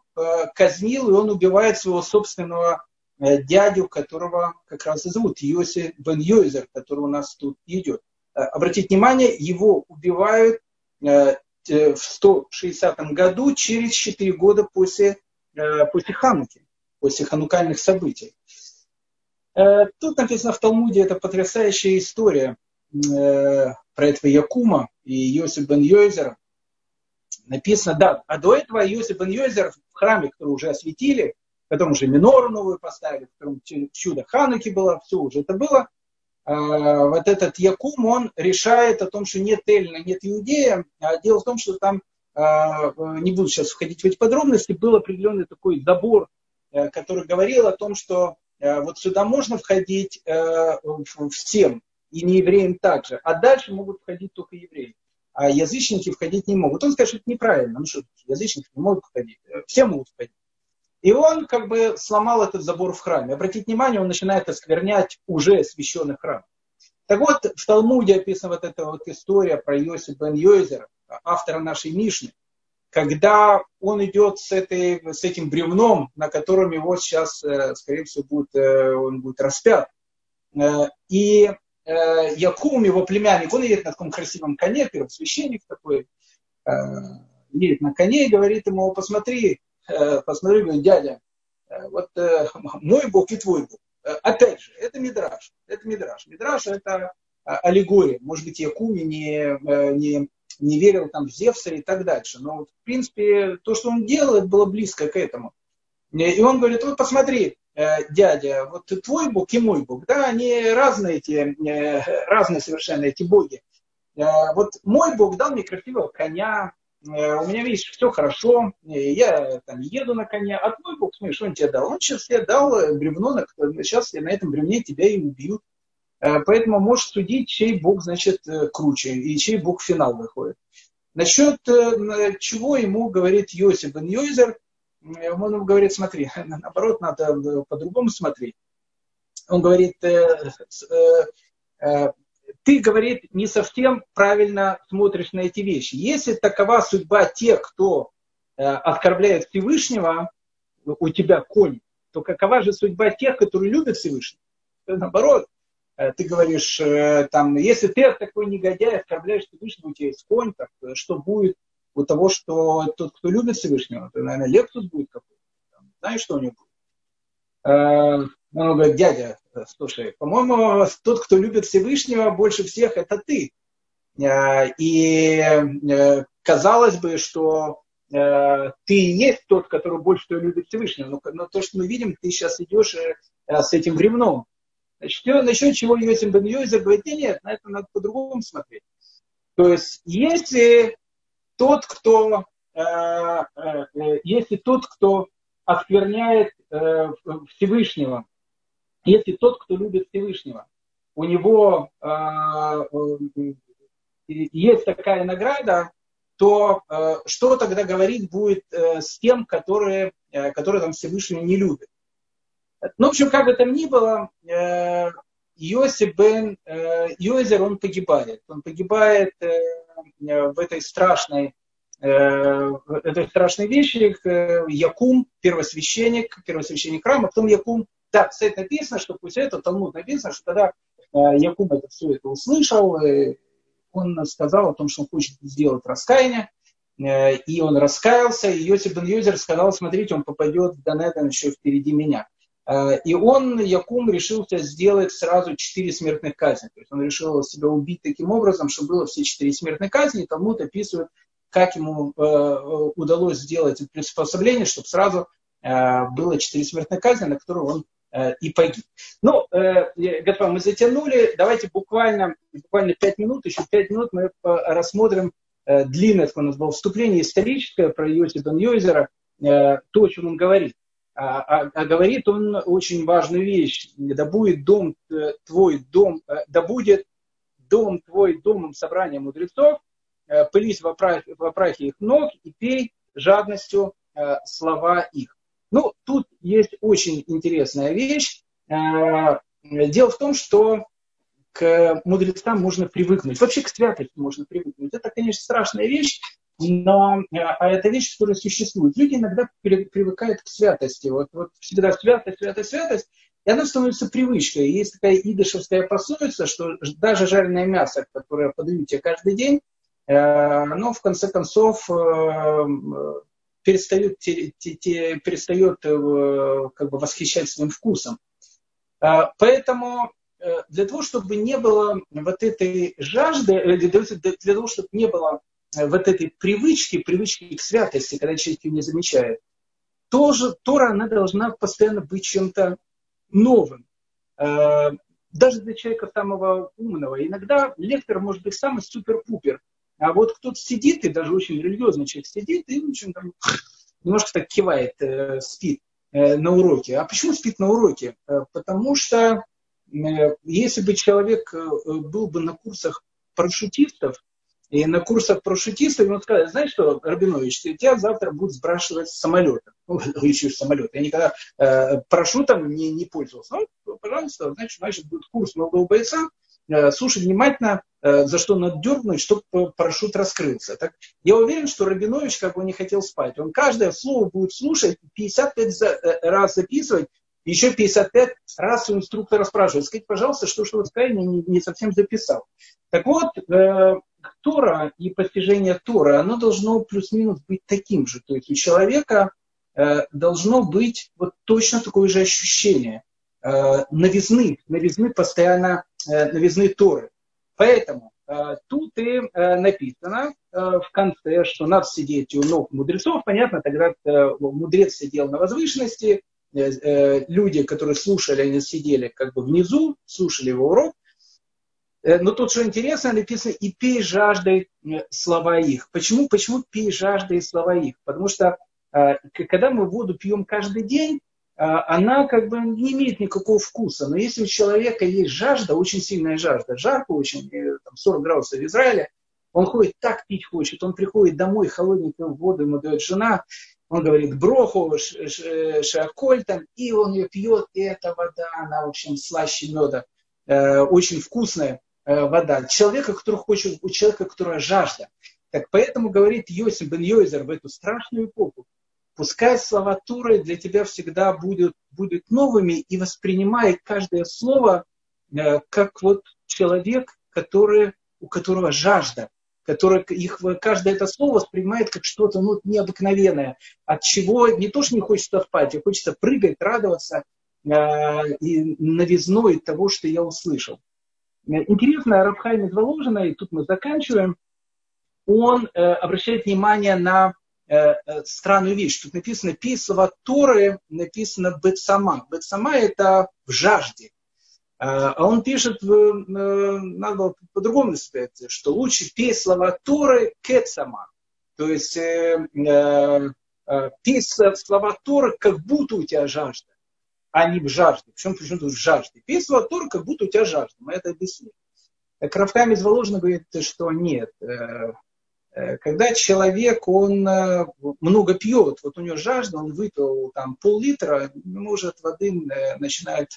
казнил, и он убивает своего собственного дядю, которого как раз и зовут Йоси бен Йойзер, который у нас тут идет. Обратите внимание, его убивают в 160 году, через 4 года после, после Хануки, после ханукальных событий. Тут написано в Талмуде, это потрясающая история про этого Якума и Йосиф бен Йойзера. Написано, да, а до этого Йосиф бен Йойзер в храме, который уже осветили, в котором уже минору новую поставили, в котором чудо Хануки было, все уже это было. А, вот этот Якум, он решает о том, что нет Эльна, нет Иудея. А дело в том, что там, а, не буду сейчас входить в эти подробности, был определенный такой забор, э, который говорил о том, что э, вот сюда можно входить э, всем, и не евреям также. А дальше могут входить только евреи. А язычники входить не могут. Он скажет, что это неправильно. Ну что, язычники не могут входить. Все могут входить. И он как бы сломал этот забор в храме. Обратите внимание, он начинает осквернять уже освященный храм. Так вот, в Талмуде описана вот эта вот история про Йосиф бен Йойзера, автора нашей Мишны, когда он идет с, этой, с этим бревном, на котором его сейчас, э, скорее всего, будет, э, он будет распят. Э, и Якум, его племянник, он едет на таком красивом коне, первосвященник такой, едет на коне и говорит ему, посмотри, посмотри, говорит, дядя, э, вот э, мой Бог и твой Бог. Э, опять же, это мидраж, это мидраж. Мидраж это аллегория. Может быть, Якуми не, э, не, не верил там в Зевса и так дальше. Но, в принципе, то, что он делает, было близко к этому. И он говорит, вот посмотри, Э, дядя, вот твой Бог и мой Бог, да, они разные эти, э, разные совершенно эти боги. Э, вот мой Бог дал мне красивого коня, у меня, видишь, все хорошо, я там еду на коне, а твой Бог, смотри, что он тебе дал? Он сейчас тебе дал бревно, сейчас на этом бревне тебя и убьют. Поэтому можешь судить, чей Бог, значит, круче, и чей Бог финал выходит. Насчет чего ему говорит Йосиф бен Йойзер, он ему говорит, смотри, наоборот, надо э, по-другому смотреть. Он говорит, э, э, ты, говорит, не совсем правильно смотришь на эти вещи. Если такова судьба тех, кто оскорбляет Всевышнего, у тебя конь, то какова же судьба тех, которые любят Всевышнего? Наоборот, ты говоришь, там, если ты такой негодяй, оскорбляешь Всевышнего, у тебя есть конь, так, что будет у того, что тот, кто любит Всевышнего, то, наверное, Лексус будет какой-то. Знаешь, что у него будет? Э, он говорит, дядя, слушай, по-моему, тот, кто любит Всевышнего больше всех, это ты. Э, и э, казалось бы, что ты и есть тот, который больше всего любит Всевышнего. Но, но то, что мы видим, ты сейчас идешь с этим бревном. Значит, насчет чего Йосим бен Йозер говорит, нет, нет, на это надо по-другому смотреть. То есть, если тот, кто, э, э, э, если тот, кто оскверняет Всевышнего, если тот, кто любит Всевышнего, у него есть такая награда, то что тогда говорить будет с тем, которые, которые там Всевышнего не любят? Ну, в общем, как бы там ни было, Йосиф бен Йозер, он погибает. Он погибает Э, в этой страшной э, этой страшной вещи Якум, первосвященник, первосвященник храма, потом Якум, да, кстати, написано, что после этого Талмуд написано, что когда э, Якум это все это услышал, он сказал о том, что он хочет сделать раскаяние, и он раскаялся, и Йосиф бен Йозер сказал, смотрите, он попадет в Ганеден еще впереди меня. Э, и он, Якум, решился сделать сразу четыре смертных казни. То есть он решил себя убить таким образом, чтобы было все четыре смертных казни. И Талмуд описывает, как ему э, удалось сделать приспособление, чтобы сразу э, было четыре смертных казни, на которые он и погиб. Ну, господа, мы затянули. Давайте буквально, буквально пять минут, еще пять минут мы рассмотрим длинное, у нас было вступление историческое про Йосифа Йозера, то, о чем он говорит. А, а, а говорит он очень важную вещь. Да будет дом э, твой дом, э, да будет дом твой домом собрания мудрецов, э, пылись в прахе, в прахе их ног и пей жадностью слова их. Ну, тут есть очень интересная вещь. Дело в том, что к мудрецам можно привыкнуть. Вообще к святости можно привыкнуть. Это, конечно, страшная вещь. но а это вещь, которая существует. Люди иногда привыкают к святости. Вот, вот всегда святость, святость, святость. И она становится привычкой. Есть такая идышевская пословица, что даже жареное мясо, которое подают тебе каждый день, э, оно в конце концов э, перестает, перестает э, как бы восхищать своим вкусом. Поэтому для того, чтобы не было вот этой жажды, для того, чтобы не было вот этой привычки, привычки к святости, когда человек ее не замечает, тоже Тора, она должна постоянно быть чем-то новым. Э, даже для человека самого умного. Иногда лектор может быть самый супер-пупер. А вот кто-то сидит, и даже очень религиозный человек сидит, и очень там, немножко так кивает, э, спит э, на уроке. А почему спит на уроке? Потому что если бы человек был бы на курсах парашютистов, и на курсах парашютистов ему сказали, знаешь что, Рабинович, тебя завтра будут сбрасывать с самолета. Ну, еще самолет. Я никогда э, парашютом не, не пользовался. Ну, пожалуйста, значит, значит, будет курс молодого бойца. Э, слушай внимательно, э, за что надо дергнуть, чтобы парашют раскрылся. Так, я уверен, что Рабинович как бы не хотел спать. Он каждое слово будет слушать, 55 за, э, раз записывать, еще 55 раз у инструктора спрашивать, скажите, пожалуйста, что, что вы сказали, не, не совсем записал. Так вот, э, Тора и постижение Тора, оно должно плюс-минус быть таким же. То есть у человека э, должно быть вот точно такое же ощущение э, новизны, новизны постоянно, новизны Торы. Поэтому э, тут и э, написано э, в конце, что надо сидеть у ног мудрецов. Понятно, тогда э, мудрец сидел на возвышенности, э, э, люди, которые слушали, они сидели как бы внизу, слушали его урок, Э, но тут, что интересно, написано «и пей жаждой э, слова их». Почему, почему пей жаждой слова их? Потому что э, когда мы воду пьем каждый день, она как бы не имеет никакого вкуса. Но если у человека есть жажда, очень сильная жажда, жарко очень, там 40 градусов в Израиле, он ходит так пить хочет, он приходит домой, холодненькую воду ему дает жена, он говорит броху, шаколь там, и он ее пьет, и эта вода, она, в общем, слаще меда, очень вкусная. Э, вода. Человека, который хочет, у человека, которая жажда. Так поэтому говорит Йосиф бен Йойзер в эту страшную эпоху, пускай слова Туры для тебя всегда будут, будут новыми и воспринимай каждое слово э, как вот человек, который, у которого жажда, который их, каждое это слово воспринимает как что-то ну, необыкновенное, от чего не то, что не хочется спать, а хочется прыгать, радоваться э, и новизной того, что я услышал. Интересно, Рабхайм из Воложина, и тут мы заканчиваем, он э, обращает внимание на э, э странную вещь. Тут написано «пей слова Торы», написано «бетсама». «Бетсама» – это в жажде. Э, а он пишет, э, надо по-другому сказать, что лучше пей слова Торы кецама. То есть э, э, э пей слова Торы, как будто у тебя жажда а не в жажде. Причем почему тут в жажде? Песва Тора, как будто у тебя жажда. Мы это объяснили. Так Равкам из Воложина говорит, что нет. Э, э, когда человек, он э, много пьет, вот у него жажда, он выпил там пол-литра, может воды начинает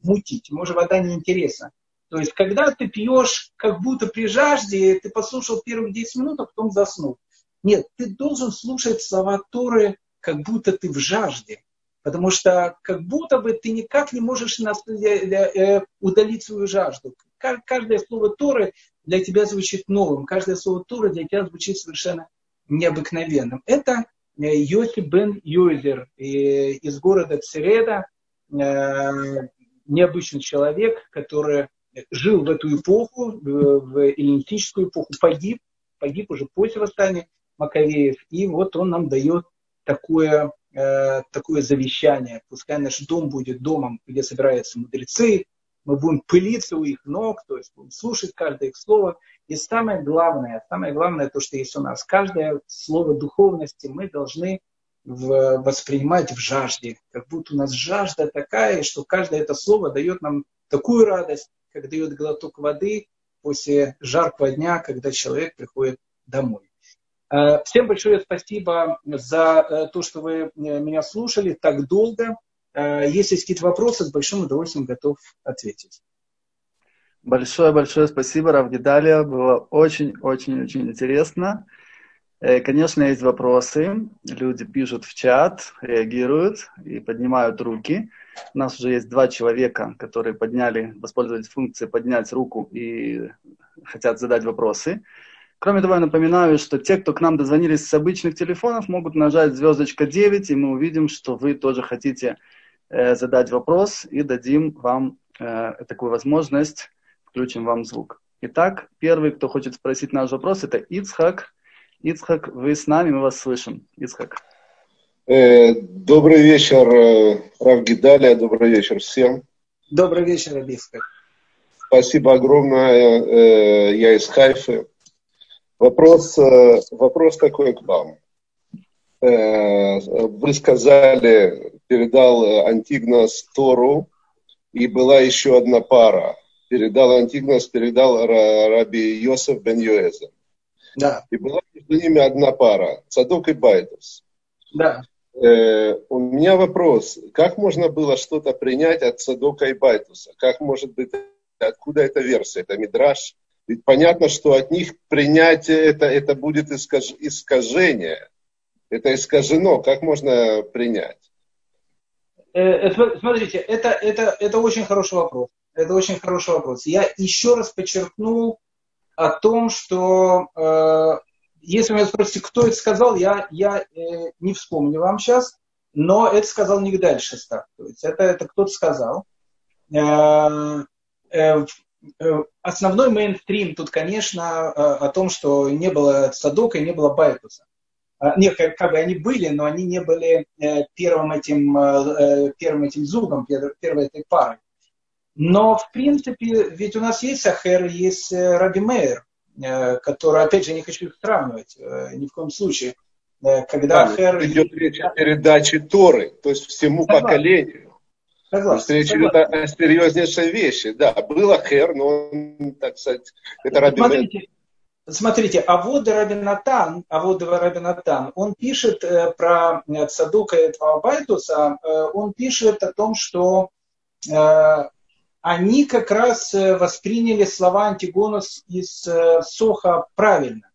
мутить, может вода неинтересна. То есть, когда ты пьешь как будто при жажде, ты послушал первые 10 минут, а потом заснул. Нет, ты должен слушать слова Торы, как будто ты в жажде. Потому что как будто бы ты никак не можешь э, э, удалить свою жажду. Каждое слово Торы для тебя звучит новым. Каждое слово Торы для тебя звучит совершенно необыкновенным. Это э, Йоси бен Йойзер из города Цереда, необычный человек, который жил в эту эпоху, в эллинистическую эпоху, погиб, погиб уже после восстания Маковеев. И вот он нам дает такое Э, такое завещание. Пускай наш дом будет домом, где собираются мудрецы, мы будем пылиться у их ног, то есть будем слушать каждое их слово. И самое главное, самое главное, то, что есть у нас, каждое слово духовности мы должны в, воспринимать в жажде. Как будто у нас жажда такая, что каждое это слово дает нам такую радость, как дает глоток воды после жаркого дня, когда человек приходит домой. Э, всем большое спасибо за э, то, что вы э, меня слушали так долго. Если есть какие-то вопросы, с большим удовольствием готов ответить. Большое-большое спасибо, Равгидалия. Было очень-очень-очень интересно. Э, конечно, есть вопросы. Люди пишут в чат, реагируют и поднимают руки. У нас уже есть два человека, которые подняли, воспользовались функцией поднять руку и хотят задать вопросы. Кроме того, я напоминаю, что те, кто к нам дозвонились с обычных телефонов, могут нажать звездочка 9, и мы увидим, что вы тоже хотите э, задать вопрос, и дадим вам э, такую возможность, включим вам звук. Итак, первый, кто хочет спросить наш вопрос, это Ицхак. Ицхак, вы с нами, мы вас слышим. Ицхак. Э, добрый вечер, э, Рав Гидалия, добрый вечер всем. Добрый вечер, Ицхак. Спасибо огромное, э, я из Хайфы. Вопрос, вопрос такой к вам. Вы сказали, передал Антигнос Тору, и была еще одна пара. Передал Антигнос, передал Раби Йосеф бен Йоэзер. Да. И была между ними одна пара, Цадок и Байтус. Да. Э, у меня вопрос, как можно было что-то принять от Цадока и Байтуса? Как может быть, откуда эта версия? Это Мидраш? Ведь понятно, что от них принятие это, это будет искаж, искажение. Это искажено. Как можно принять? Э, э, смотрите, это, это, это очень хороший вопрос. Это очень хороший вопрос. Я еще раз подчеркнул о том, что э, если вы меня спросите, кто это сказал, я, я э, не вспомню вам сейчас, но это сказал не дальше Шестак. То есть это, это кто-то сказал. Э, э, э, основной мейнстрим тут, конечно, о том, что не было Садока и не было Байтуса. А, нет, как, как бы они были, но они не были э, первым этим, э, первым этим зугом, первой этой парой. Но, в принципе, ведь у нас есть Ахер, есть э, Раби Мейер, э, который, опять же, не хочу их сравнивать э, ни в коем случае. Когда да, Ахер... Идет речь о передаче Торы, то есть всему согласен. поколению. Согласен, речь идет о серьезнейшей вещи. Да, был Ахер, но он, так сказать, это Раби Смотрите, Мейер. Смотрите, Авода Рабинатан, Авода Рабинатан, он пишет э, про Цадука и Байтуса, э, он пишет о том, что э, они как раз э, восприняли слова Антигона из э, Соха правильно.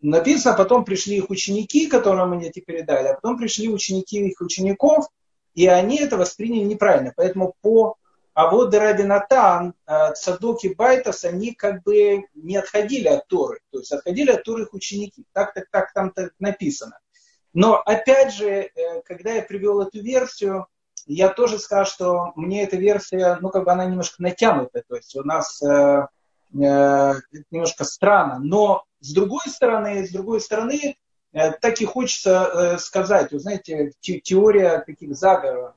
Написано, потом пришли их ученики, которым они эти передали, а потом пришли ученики их учеников, и они это восприняли неправильно. Поэтому по а вот Рабинатан, э, Цадуки Байтас, они как бы не отходили от Торы. То есть отходили от Торы их ученики. Так, так, так там так написано. Но опять же, когда я привел эту версию, я тоже скажу, что мне эта версия, ну, как бы она немножко натянутая, то есть у нас э, э, немножко странно, но с другой стороны, с другой стороны, э, так и хочется э, сказать, вы знаете, те, теория таких заговоров,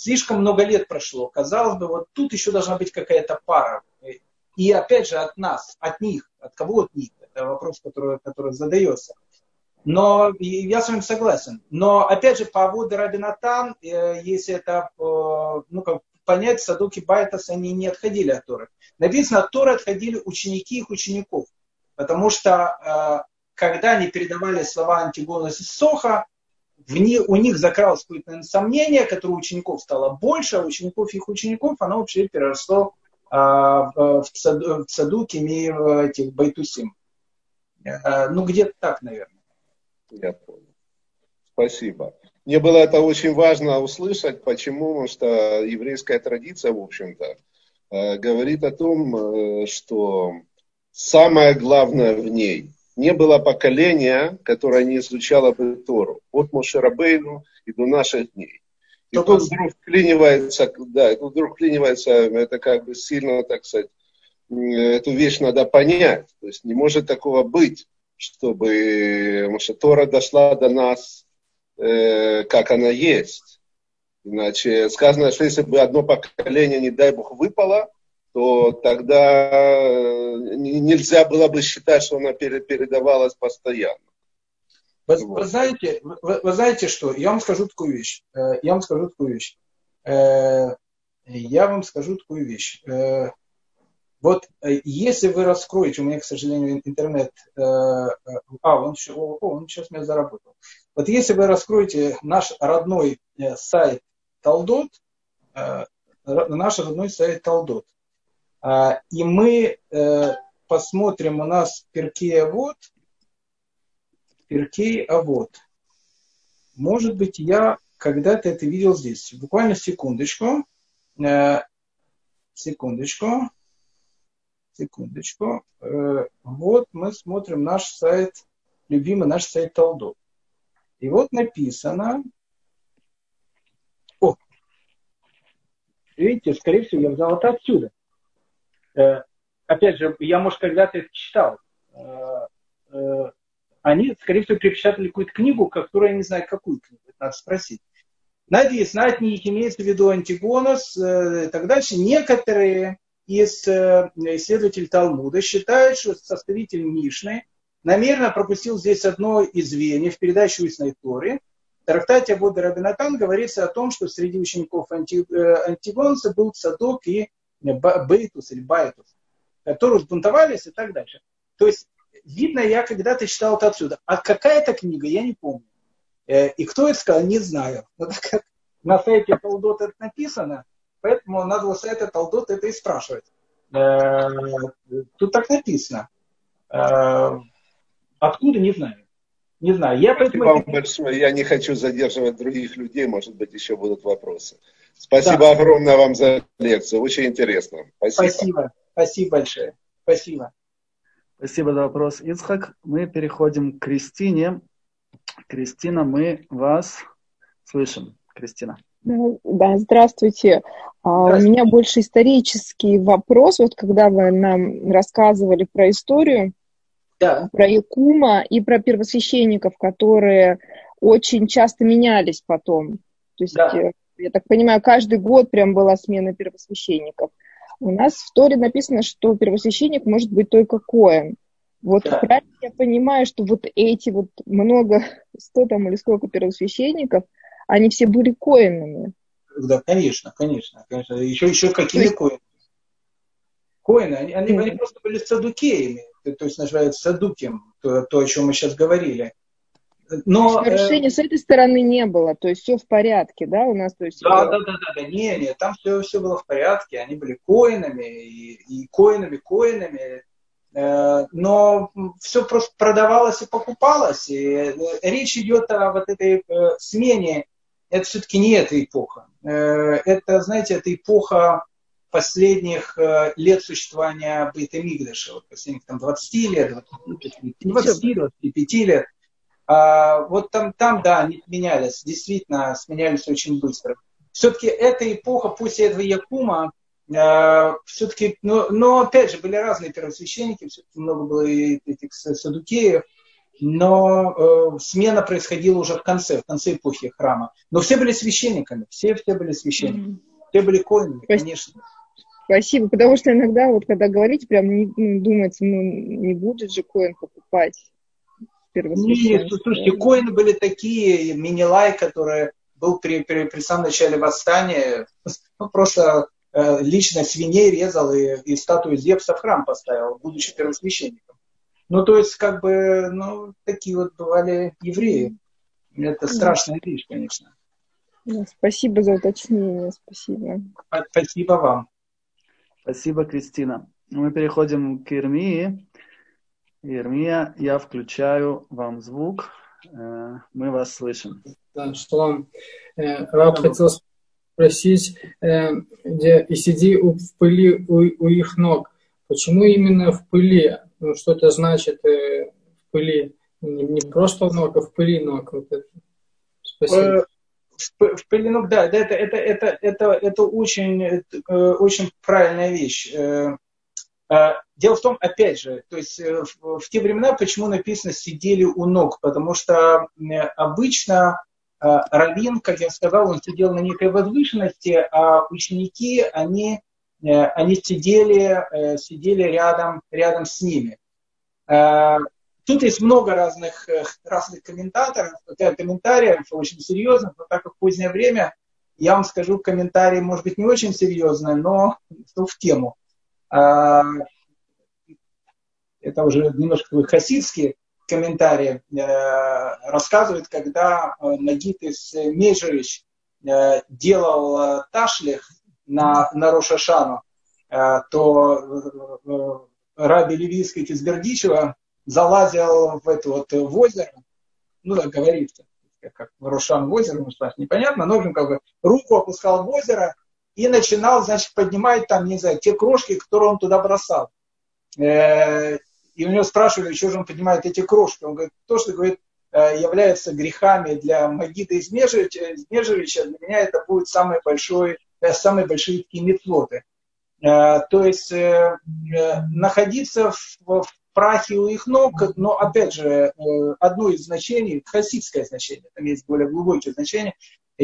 слишком много лет прошло, казалось бы, вот тут еще должна быть какая-то пара, и опять же от нас, от них, от кого от них, это вопрос, который, который задается. Но я с вами согласен. Но опять же, по Аводу Рабинатан, э, если это э, ну, как понять, Садуки Байтас, они не отходили от Торы. Написано, от Торы отходили ученики их учеников. Потому что э, когда они передавали слова Антигона и Соха, в них, у них закралось какое-то сомнение, которое у учеников стало больше, а учеников их учеников оно вообще переросло в, цаду, в Цадуке и в этих Байтусим. Ну, где-то так, наверное. Я понял. Спасибо. Мне было это очень важно услышать. Почему? Потому что еврейская традиция, в общем-то, э, говорит о том, э, что самое главное в ней не было поколения, которое не изучало бы Тору. От Мошерабейну и до наших дней. И тут вдруг вклинивается, да, тут вдруг вклинивается, это как бы сильно, так сказать, эту вещь надо понять. То есть не может такого быть, чтобы Тора дошла до нас, э, как она есть. Иначе сказано, что если бы одно поколение, не дай Бог, выпало, то тогда э, нельзя было бы считать, что она передавалась постоянно. Вы, вот. вы, знаете, вы, вы знаете что? Я вам скажу такую вещь. Э, я вам скажу такую вещь. Э, я вам скажу такую вещь. Вот если вы раскроете, у меня, к сожалению, интернет, э, а, он, о, он сейчас меня заработал. Вот если вы раскроете наш родной сайт Талдот, наш родной сайт Талдот, и мы посмотрим у нас Перкея вот, Перкей, а вот. Может быть, я когда-то это видел здесь. Буквально секундочку. Э, секундочку. Секундочку. Э, вот мы смотрим наш сайт, любимый наш сайт Талдот. И вот написано, о, видите, скорее всего, я взял это отсюда. Э, опять же, я, может, когда-то это читал. Э, э, они, скорее всего, перепечатали какую-то книгу, которую я не знаю, какую книгу, это надо спросить. Надеюсь, на них имеется в виду Антигонос и так дальше. Некоторые из исследователей Талмуда считают, что составитель Мишны намеренно пропустил здесь одно из звеньев передачи устной Торы. В трактате Абуда Рабинатан говорится о том, что среди учеников Антигонса был Садок и Бейтус или Байтус, которые взбунтовались и так дальше. То есть, видно, я когда-то читал это отсюда. А какая это книга, я не помню. Э, и кто это сказал, не знаю. Но так как на сайте Талдот это написано, поэтому надо у сайта Талдот это и спрашивать. Э, тут так написано. Э, откуда, не знаю. Не знаю. Я Спасибо поэтому... вам большое. Я не хочу задерживать других людей. Может быть, еще будут вопросы. Спасибо да. огромное вам за лекцию. Очень интересно. Спасибо. Спасибо. Спасибо большое. Спасибо. Спасибо за вопрос, Ицхак. Мы переходим к Кристине. Кристина, мы вас слышим. Кристина. Да, здравствуйте. здравствуйте. У меня больше исторический вопрос. Вот когда вы нам рассказывали про историю, да. про Якума и про первосвященников, которые очень часто менялись потом. То есть да. Я так понимаю, каждый год прям была смена первосвященников. У нас в Торе написано, что первосвященник может быть только Коэн. Вот да. правильно я понимаю, что вот эти вот много, сто там или сколько первосвященников, они все были коинами. Да, конечно, конечно. конечно. Еще, еще какими есть... коинами? Коины, они, они, mm-hmm. они просто были садукеями, то есть называется садуким, то, то, о чем мы сейчас говорили. Но, нарушений э, с этой стороны не было, то есть все в порядке, да, у нас, то есть. Да, да, да, да, да, не, не, там все, все было в порядке, они были коинами и, и коинами, коинами, э, но все просто продавалось и покупалось, и э, речь идет о вот этой э, смене. Это все-таки не эта эпоха. Э, это, знаете, это эпоха последних э, лет существования Бейта Мигдаша, вот последних там 20 лет, 20, 25 лет. А, вот там, там, да, они менялись, действительно, сменялись очень быстро. Все-таки эта эпоха, после этого Якума, э, все-таки, но, но опять же, были разные первосвященники, все-таки много было этих садукеев, но э, смена происходила уже в конце, в конце эпохи храма. Но все были священниками, все, все были священниками, mm-hmm. все были коинами, конечно. Спасибо, потому что иногда, вот когда говорите, прям не, ну, думается, ну, не будет же коин покупать нет, слушайте, коины были такие, мини-лай, которые был при, при, при самом начале восстания, ну, просто э, лично свиней резал и, и статую Зевса в храм поставил, будучи первосвященником. Ну, то есть, как бы, ну, такие вот бывали евреи. Это страшная вещь, конечно. Спасибо за уточнение, спасибо. Спасибо вам. Спасибо, Кристина. Мы переходим к Ирмии. Ирмия, я включаю вам звук. Э, мы вас слышим. Да, шалом. Э, Раб хотел спросить, э, где и сиди в пыли у, у их ног. Почему именно в пыли? Ну, что это значит в пыли? Не, не просто в ног, а в пыли ног. Вот это. Спасибо. В, в пыли ног, да, это, это, это, это, это очень, очень правильная вещь. А, дело в том, опять же, то есть э, в, в те времена почему написано «сидели у ног», потому что обычно а, раввин, как я сказал, он сидел на некой возвышенности, а ученики, они, э, они сидели, э, сидели рядом, рядом с ними. Тут есть много разных, разных комментаторов, комментариев очень серьезных, но так как позднее время, я вам скажу комментарии, может быть, не очень серьезные, но в тему. А, это уже немножко хасидские комментарии, э, рассказывает, когда э, Нагит из Межевич э, делал ташлих на, на Рошашану, то Раби Левийский из Бердичева залазил в это вот в озеро ну, так говорится, как Рушан в озеро, ну, непонятно, но, в общем, как бы руку опускал в озеро и начинал, значит, поднимать там, не знаю, те крошки, которые он туда бросал. Э, и у него спрашивали, что же он поднимает эти крошки. Он говорит, то, что, говорит, э, является грехами для Магида из Межевича, для меня это будет самый большой, э, самые большие такие метлоты. То есть находиться в, в прахе у их ног, но опять же, одно из значений, хасидское значение, там есть более глубокие значения,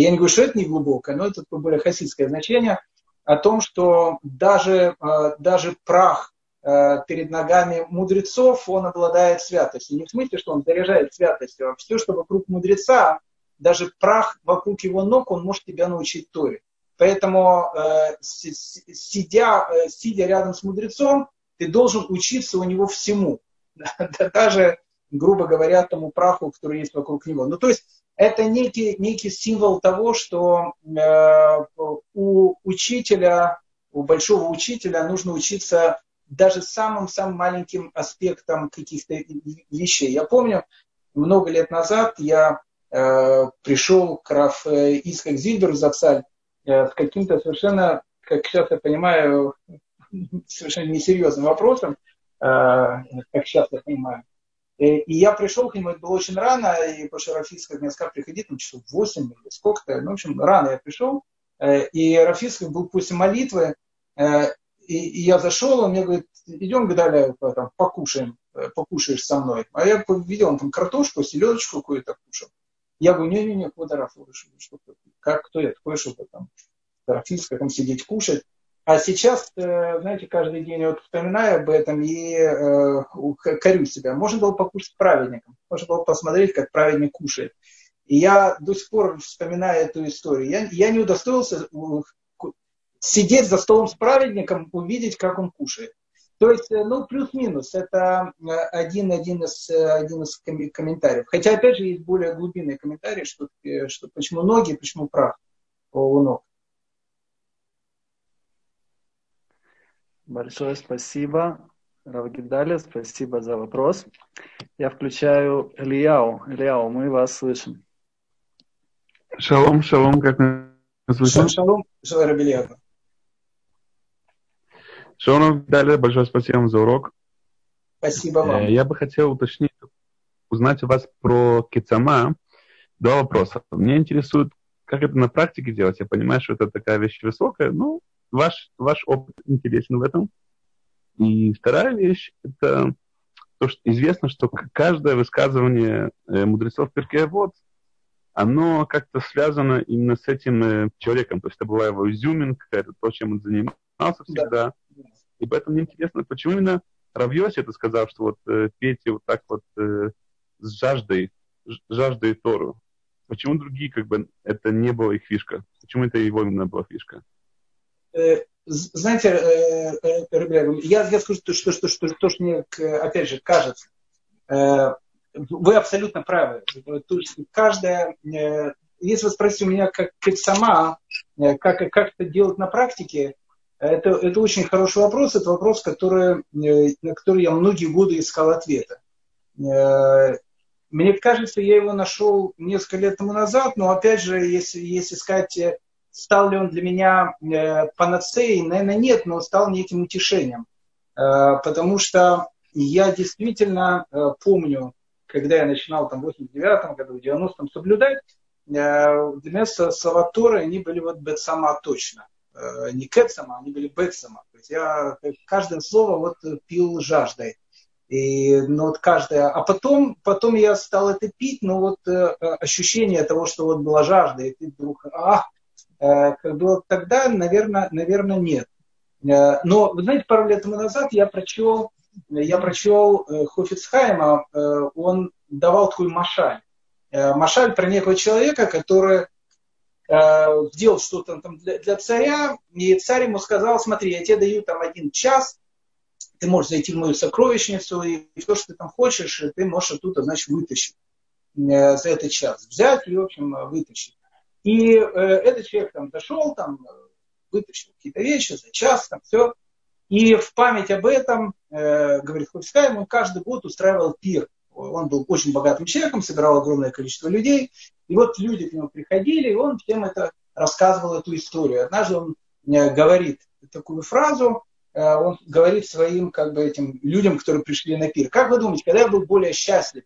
я не говорю, что это не глубокое, но это более хасидское значение о том, что даже, даже прах Э, перед ногами мудрецов, он обладает святостью. Не в смысле, что он заряжает святостью, а все, что вокруг мудреца, даже прах вокруг его ног, он может тебя научить Торе. Поэтому, э, сидя, сидя рядом с мудрецом, ты должен учиться у него всему. Даже, грубо говоря, тому праху, который есть вокруг него. Ну, то есть, это некий, некий символ того, что у учителя, у большого учителя нужно учиться даже самым-самым маленьким аспектом каких-то вещей. Я помню, много лет назад я э, пришел к Раф э, Исхак Зильберу Запсаль э, с каким-то совершенно, как сейчас я понимаю, совершенно несерьезным вопросом, э, как сейчас я понимаю. И, и я пришел к нему, это было очень рано, и потому что Рафиска мне сказал, приходи, там часов 8 или сколько-то. Ну, в общем, рано я пришел. Э, и Рафиска был после молитвы, э, и, и я зашел, он мне говорит, идем, Гадаля, там, покушаем, э, покушаешь со мной. А я видел, он там картошку, селедочку какую-то кушал. Я говорю, не-не-не, квадраф, что как, кто я такой, чтобы там тарафистка там сидеть кушать. А сейчас, э, знаете, каждый день вот вспоминаю об этом и э, корю себя. Можно было покушать праведником, можно было посмотреть, как праведник кушает. И я до сих пор вспоминаю эту историю. Я, я не удостоился сидеть за столом с праведником, увидеть, как он кушает. То есть, э, ну, плюс-минус, это э, один, один, из, э, один из комментариев. Хотя, опять же, есть более глубинные комментарии, что, что почему ноги, почему прах у ног. Большое спасибо, Равгидаля, спасибо за вопрос. Я включаю Ильяу. Ильяу, мы вас слышим. Шалом, шалом, как мы слышим? Шалом, шалом, Рабильяу. Шонов, далее большое спасибо вам за урок. Спасибо вам. Э, я бы хотел уточнить, узнать у вас про кицама. Два вопроса. Меня интересует, как это на практике делать. Я понимаю, что это такая вещь высокая, но ваш, ваш опыт интересен в этом. И вторая вещь, это то, что известно, что каждое высказывание э, мудрецов Перкея вот, оно как-то связано именно с этим э, человеком. То есть это была его изюминка, это то, чем он занимался всегда. Да. И поэтому мне интересно, почему именно Равьоси это сказал, что вот э, пейте вот так вот э, с жаждой, жаждой Тору. Почему другие, как бы, это не было их фишка? Почему это его именно была фишка? Э, знаете, э, э, я, я скажу, что, что, что, что, что, что мне, опять же, кажется. Вы абсолютно правы. То есть каждая, если вы спросите у меня, как, как сама, как, как это делать на практике, это, это очень хороший вопрос. Это вопрос, который, на который я многие годы искал ответа. Мне кажется, я его нашел несколько лет тому назад, но опять же, если, если сказать, э, стал ли он для меня панацеей, наверное, нет, но стал неким утешением. Потому что я действительно помню, когда я начинал там в 89 году, в 90-м соблюдать, для меня слова Торы, они были вот сама точно. Э, не кэпсама, они были бэксама. То есть я каждое слово вот пил жаждой. И, ну, вот каждое, а потом, потом я стал это пить, но вот э, ощущение того, что вот была жажда, и ты вдруг, а, э, как было тогда, наверное, наверное, нет. Э, но, вы знаете, пару лет тому назад я прочел, я прочел э, Хофицхайма, э, он давал такой машаль. Э, машаль про некого человека, который э, сделал что-то там для, для царя, и царь ему сказал, смотри, я тебе даю там один час, ты можешь зайти в мою сокровищницу, и все, что ты там хочешь, ты можешь оттуда, значит, вытащить э, за этот час. Взять и, в общем, вытащить. И э, этот человек там дошел, там, вытащил какие-то вещи за час, там все. И в память об этом, э, говорит Ховскай, он каждый год устраивал пир он был очень богатым человеком, собирал огромное количество людей. И вот люди к нему приходили, и он всем это рассказывал, эту историю. Однажды он э, говорит такую фразу, э, он говорит своим как бы этим людям, которые пришли на пир. Как вы думаете, когда я был более счастлив?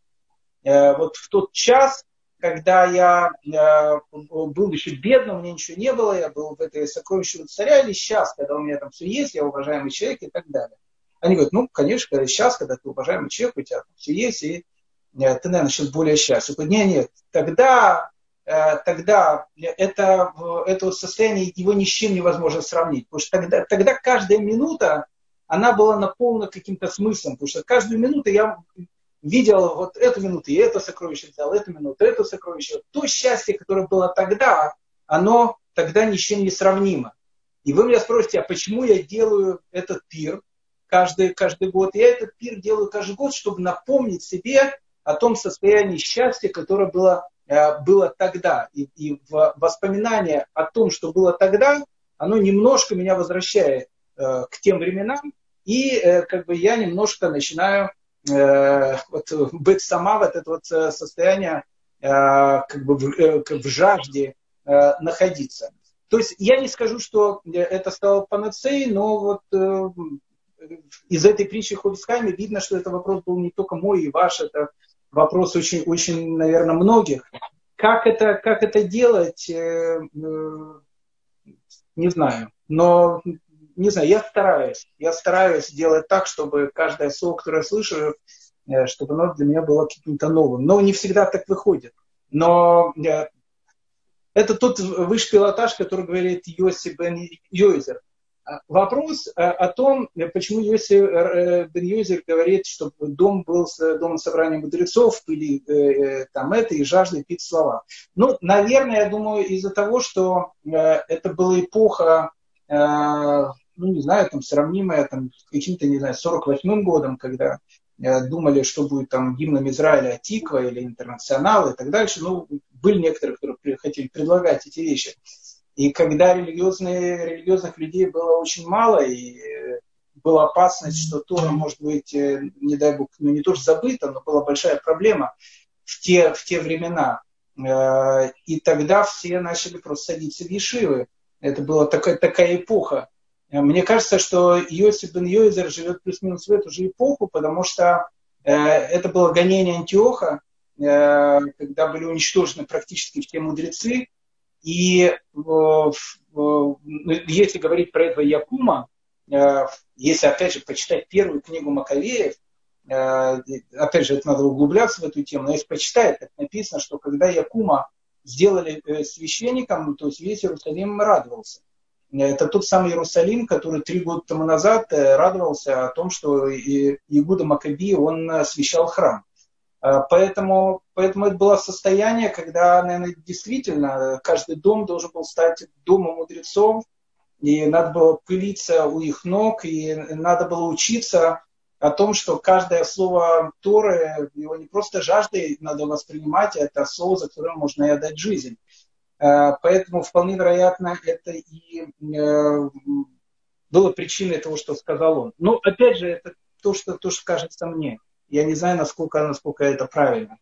Э, вот в тот час, когда я был еще бедным, у меня ничего не было, я был в этой сокровище царя, или сейчас, когда у меня там все есть, я уважаемый человек и так далее. Они говорят, ну, конечно, сейчас, когда ты уважаемый человек, у тебя там все есть, и э, ты, наверное, сейчас более счастлив. Нет, нет, тогда, э, тогда это, это вот состояние, его ни с чем невозможно сравнить. Потому что тогда, тогда каждая минута, она была наполнена каким-то смыслом. Потому что каждую минуту я видел вот эту минуту, и это сокровище взял, эту минуту, это сокровище. То счастье, которое было тогда, оно тогда ни с чем не сравнимо. И вы меня спросите, а почему я делаю этот пир? каждый, каждый год. Я этот пир делаю каждый год, чтобы напомнить себе о том состоянии счастья, которое было, э, было тогда. И, и воспоминание о том, что было тогда, оно немножко меня возвращает э, к тем временам, и э, как бы я немножко начинаю вот, быть сама в это вот состояние как бы в, в жажде находиться. То есть я не скажу, что это стало панацеей, но вот из этой притчи Ховисхайма видно, что это вопрос был не только мой и ваш, это вопрос очень, очень, наверное, многих. Как это, как это делать, э, э, не знаю. Но, не знаю, я стараюсь. Я стараюсь делать так, чтобы каждое слово, которое я слышу, э, чтобы оно для меня было каким-то новым. Но не всегда так выходит. Но это тот высший пилотаж, который говорит Йоси Бен Йойзер. Вопрос э, о том, почему Йоси э, Бен Юзер говорит, что дом был домом собрания мудрецов, или э, там это, и жажда пить слова. Ну, наверное, я думаю, из-за того, что это была эпоха, ну, не знаю, там, сравнимая там, с каким-то, не знаю, 48-м годом, когда думали, что будет там гимном Израиля Атиква или Интернационал и так дальше. Ну, были некоторые, которые хотели предлагать эти вещи. И когда религиозные, религиозных людей было очень мало, и э, была опасность, что Тора может быть, э, не дай бог, ну не то что забыта, но была большая проблема в те, в те времена. Э, и тогда все начали просто садиться в Ешивы. Это была такая, такая эпоха. Мне кажется, что Йосиф бен Йойзер живет плюс-минус в эту же эпоху, потому что это было гонение Антиоха, когда были уничтожены практически все мудрецы, и э, ну, если говорить про этого Якума, э, если опять же почитать первую книгу Маковеев, э, опять же, это надо углубляться в эту тему, но если почитать, так написано, что когда Якума сделали священником, то есть весь Иерусалим радовался. Это тот самый Иерусалим, который три года тому назад радовался о том, что Игуда Макаби, он освящал храм. Э, поэтому, поэтому это было состояние, когда, наверное, действительно каждый дом должен был стать домом мудрецов, и надо было пылиться у их ног, и надо было учиться о том, что каждое слово Торы, его не просто жаждой надо воспринимать, а это слово, за которое можно и отдать жизнь. Э, поэтому вполне вероятно, это и э, было причиной того, что сказал он. Но опять же, это то, что, то, что кажется мне. Я не знаю, насколько, насколько это правильно.